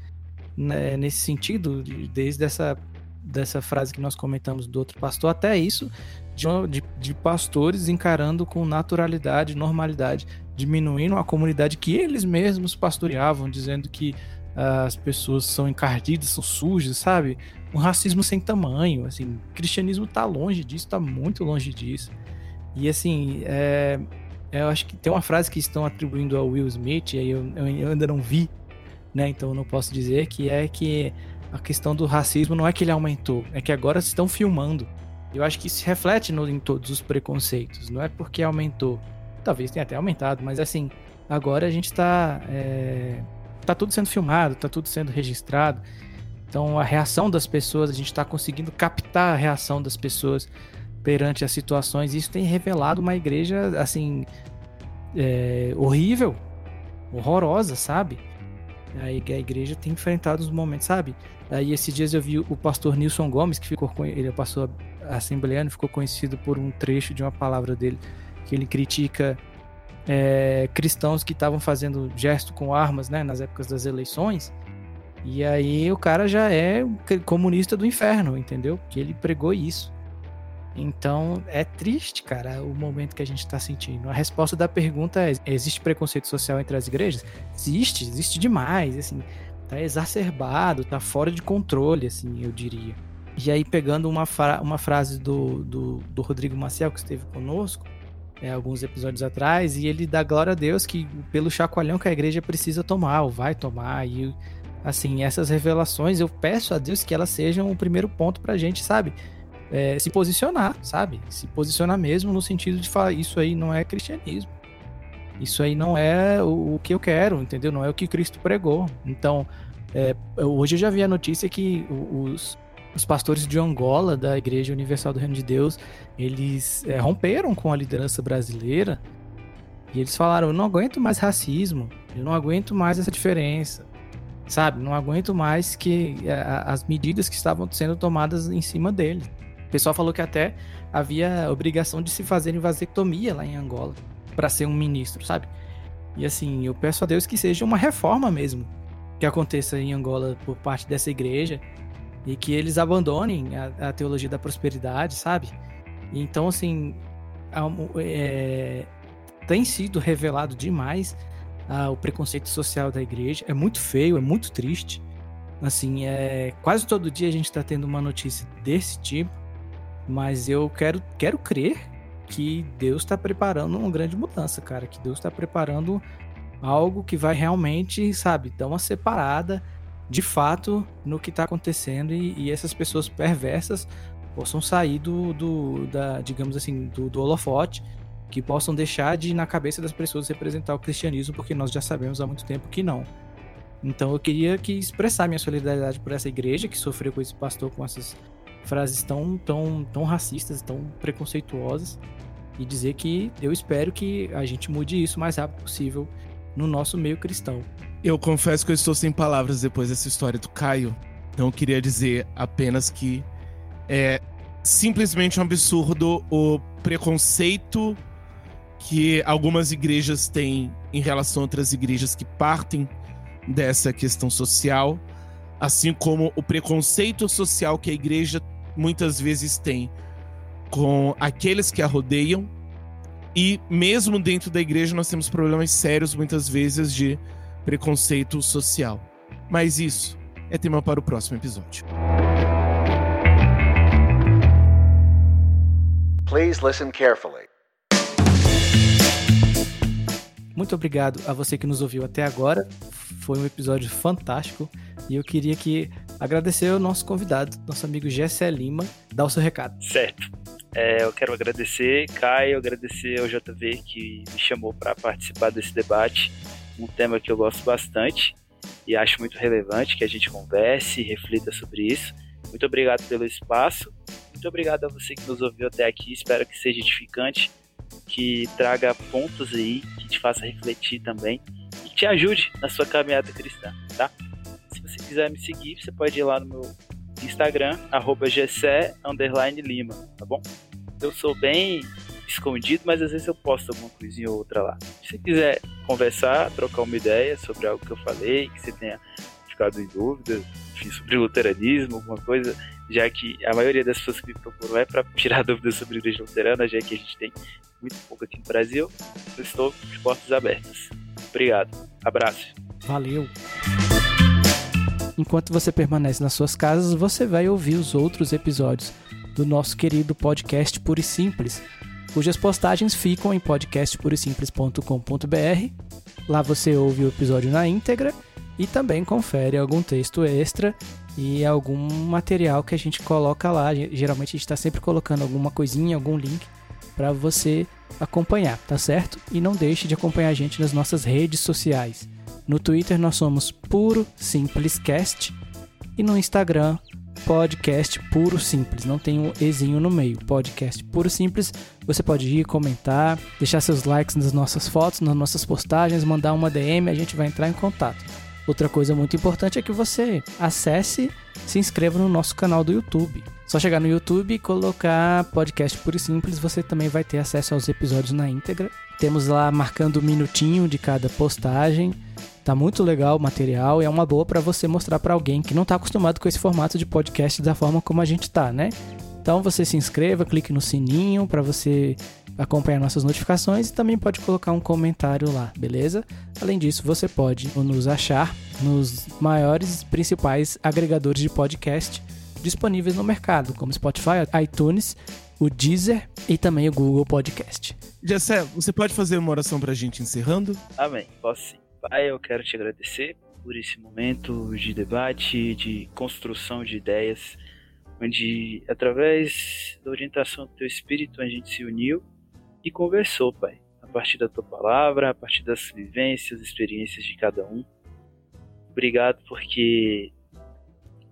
né, nesse sentido, desde essa dessa frase que nós comentamos do outro pastor até isso de, de, de, pastores encarando com naturalidade, normalidade, diminuindo a comunidade que eles mesmos pastoreavam, dizendo que uh, as pessoas são encardidas, são sujas, sabe? Um racismo sem tamanho, assim, o cristianismo está longe disso, está muito longe disso. E assim, é, eu acho que tem uma frase que estão atribuindo ao Will Smith, e aí eu, eu ainda não vi né? Então eu não posso dizer que é que a questão do racismo não é que ele aumentou, é que agora estão filmando. Eu acho que isso reflete no, em todos os preconceitos, não é porque aumentou. Talvez tenha até aumentado, mas assim, agora a gente está. É, tá tudo sendo filmado, tá tudo sendo registrado. Então a reação das pessoas, a gente está conseguindo captar a reação das pessoas perante as situações. Isso tem revelado uma igreja assim é, horrível, horrorosa, sabe? Aí a igreja tem enfrentado os momentos, sabe? Aí esses dias eu vi o pastor Nilson Gomes, que ficou ele é pastor assembleano, ficou conhecido por um trecho de uma palavra dele, que ele critica é, cristãos que estavam fazendo gesto com armas, né, nas épocas das eleições. E aí o cara já é comunista do inferno, entendeu? Que ele pregou isso. Então é triste, cara, o momento que a gente está sentindo. A resposta da pergunta é: existe preconceito social entre as igrejas? Existe, existe demais, assim, tá exacerbado, tá fora de controle, assim, eu diria. E aí, pegando uma, fra uma frase do, do, do, Rodrigo Maciel, que esteve conosco é, alguns episódios atrás, e ele dá glória a Deus que pelo chacoalhão que a igreja precisa tomar, ou vai tomar, e assim, essas revelações, eu peço a Deus que elas sejam o primeiro ponto pra gente, sabe? É, se posicionar, sabe? Se posicionar mesmo no sentido de falar, isso aí não é cristianismo. Isso aí não é o, o que eu quero, entendeu? Não é o que Cristo pregou. Então, é, hoje eu já vi a notícia que os, os pastores de Angola, da Igreja Universal do Reino de Deus, eles é, romperam com a liderança brasileira e eles falaram: eu não aguento mais racismo, eu não aguento mais essa diferença, sabe? Não aguento mais que a, as medidas que estavam sendo tomadas em cima deles. Pessoal falou que até havia obrigação de se fazer vasectomia lá em Angola para ser um ministro, sabe? E assim, eu peço a Deus que seja uma reforma mesmo que aconteça em Angola por parte dessa igreja e que eles abandonem a, a teologia da prosperidade, sabe? Então, assim, é, tem sido revelado demais ah, o preconceito social da igreja. É muito feio, é muito triste. Assim, é quase todo dia a gente está tendo uma notícia desse tipo, mas eu quero, quero crer que Deus está preparando uma grande mudança, cara. Que Deus está preparando algo que vai realmente, sabe, dar uma separada de fato no que está acontecendo e, e, essas pessoas perversas possam sair do, do da, digamos assim, do, do holofote, que possam deixar de na cabeça das pessoas representar o cristianismo, porque nós já sabemos há muito tempo que não. Então eu queria que expressar minha solidariedade por essa igreja que sofreu com esse pastor com essas frases tão tão tão racistas, tão preconceituosas e dizer que eu espero que a gente mude isso o mais rápido possível no nosso meio cristão. Eu confesso que eu estou sem palavras depois dessa história do Caio. Então eu queria dizer apenas que é simplesmente um absurdo o preconceito que algumas igrejas têm em relação a outras igrejas que partem dessa questão social, assim como o preconceito social que a igreja muitas vezes tem com aqueles que a rodeiam. E mesmo dentro da igreja nós temos problemas sérios muitas vezes de preconceito social. Mas isso é tema para o próximo episódio. Please listen carefully. Muito obrigado a você que nos ouviu até agora. Foi um episódio fantástico e eu queria que agradecer ao nosso convidado, nosso amigo Gessé Lima, dar o seu recado. Certo. É, eu quero agradecer, Caio, agradecer ao JV que me chamou para participar desse debate um tema que eu gosto bastante e acho muito relevante que a gente converse, reflita sobre isso. Muito obrigado pelo espaço. Muito obrigado a você que nos ouviu até aqui. Espero que seja edificante, que traga pontos aí, que te faça refletir também e te ajude na sua caminhada cristã, tá? Se você quiser me seguir, você pode ir lá no meu Instagram, arroba Lima, tá bom? Eu sou bem escondido, mas às vezes eu posto alguma coisinha ou outra lá. Se você quiser conversar, trocar uma ideia sobre algo que eu falei, que você tenha ficado em dúvida, enfim, sobre luteranismo, alguma coisa, já que a maioria das pessoas que me procuram é para <laughs> tirar dúvidas sobre a igreja luterana, já que a gente tem muito pouco aqui no Brasil, eu estou de portas abertas. Obrigado. Abraço. Valeu. Enquanto você permanece nas suas casas, você vai ouvir os outros episódios do nosso querido podcast Puro e Simples cujas postagens ficam em podcastpurosimples.com.br. Lá você ouve o episódio na íntegra e também confere algum texto extra e algum material que a gente coloca lá. Geralmente a gente está sempre colocando alguma coisinha, algum link para você acompanhar, tá certo? E não deixe de acompanhar a gente nas nossas redes sociais. No Twitter nós somos Puro Simplescast e no Instagram podcast puro simples, não tem um ezinho no meio. Podcast puro simples, você pode ir comentar, deixar seus likes nas nossas fotos, nas nossas postagens, mandar uma DM, a gente vai entrar em contato. Outra coisa muito importante é que você acesse, se inscreva no nosso canal do YouTube. Só chegar no YouTube e colocar podcast puro e simples, você também vai ter acesso aos episódios na íntegra. Temos lá marcando um minutinho de cada postagem. Tá muito legal o material e é uma boa para você mostrar para alguém que não tá acostumado com esse formato de podcast da forma como a gente tá, né? Então você se inscreva, clique no sininho para você acompanhar nossas notificações e também pode colocar um comentário lá, beleza? Além disso, você pode nos achar nos maiores principais agregadores de podcast disponíveis no mercado, como Spotify, iTunes, o Deezer e também o Google Podcast. Jessé, você pode fazer uma oração pra gente encerrando? Amém, posso sim. Pai, eu quero te agradecer por esse momento de debate, de construção de ideias, onde através da orientação do teu espírito a gente se uniu e conversou, Pai, a partir da tua palavra, a partir das vivências, experiências de cada um. Obrigado porque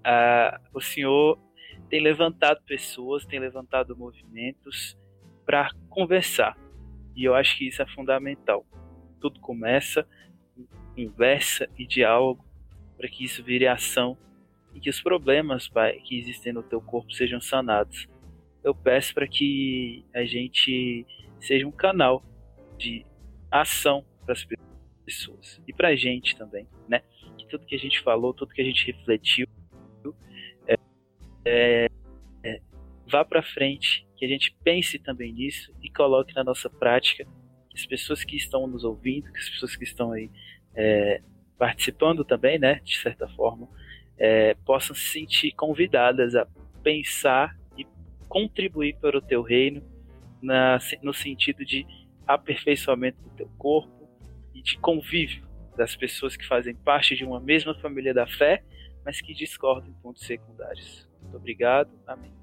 a, o Senhor tem levantado pessoas, tem levantado movimentos para conversar. E eu acho que isso é fundamental. Tudo começa conversa e diálogo para que isso vire ação e que os problemas, Pai, que existem no teu corpo sejam sanados. Eu peço para que a gente seja um canal de ação para as pessoas e para a gente também, né? Que tudo que a gente falou, tudo que a gente refletiu, é, é, vá para frente, que a gente pense também nisso e coloque na nossa prática. Que as pessoas que estão nos ouvindo, que as pessoas que estão aí é, participando também, né, de certa forma, é, possam se sentir convidadas a pensar e contribuir para o teu reino na, no sentido de aperfeiçoamento do teu corpo e de convívio das pessoas que fazem parte de uma mesma família da fé, mas que discordam em pontos secundários. Muito obrigado. Amém.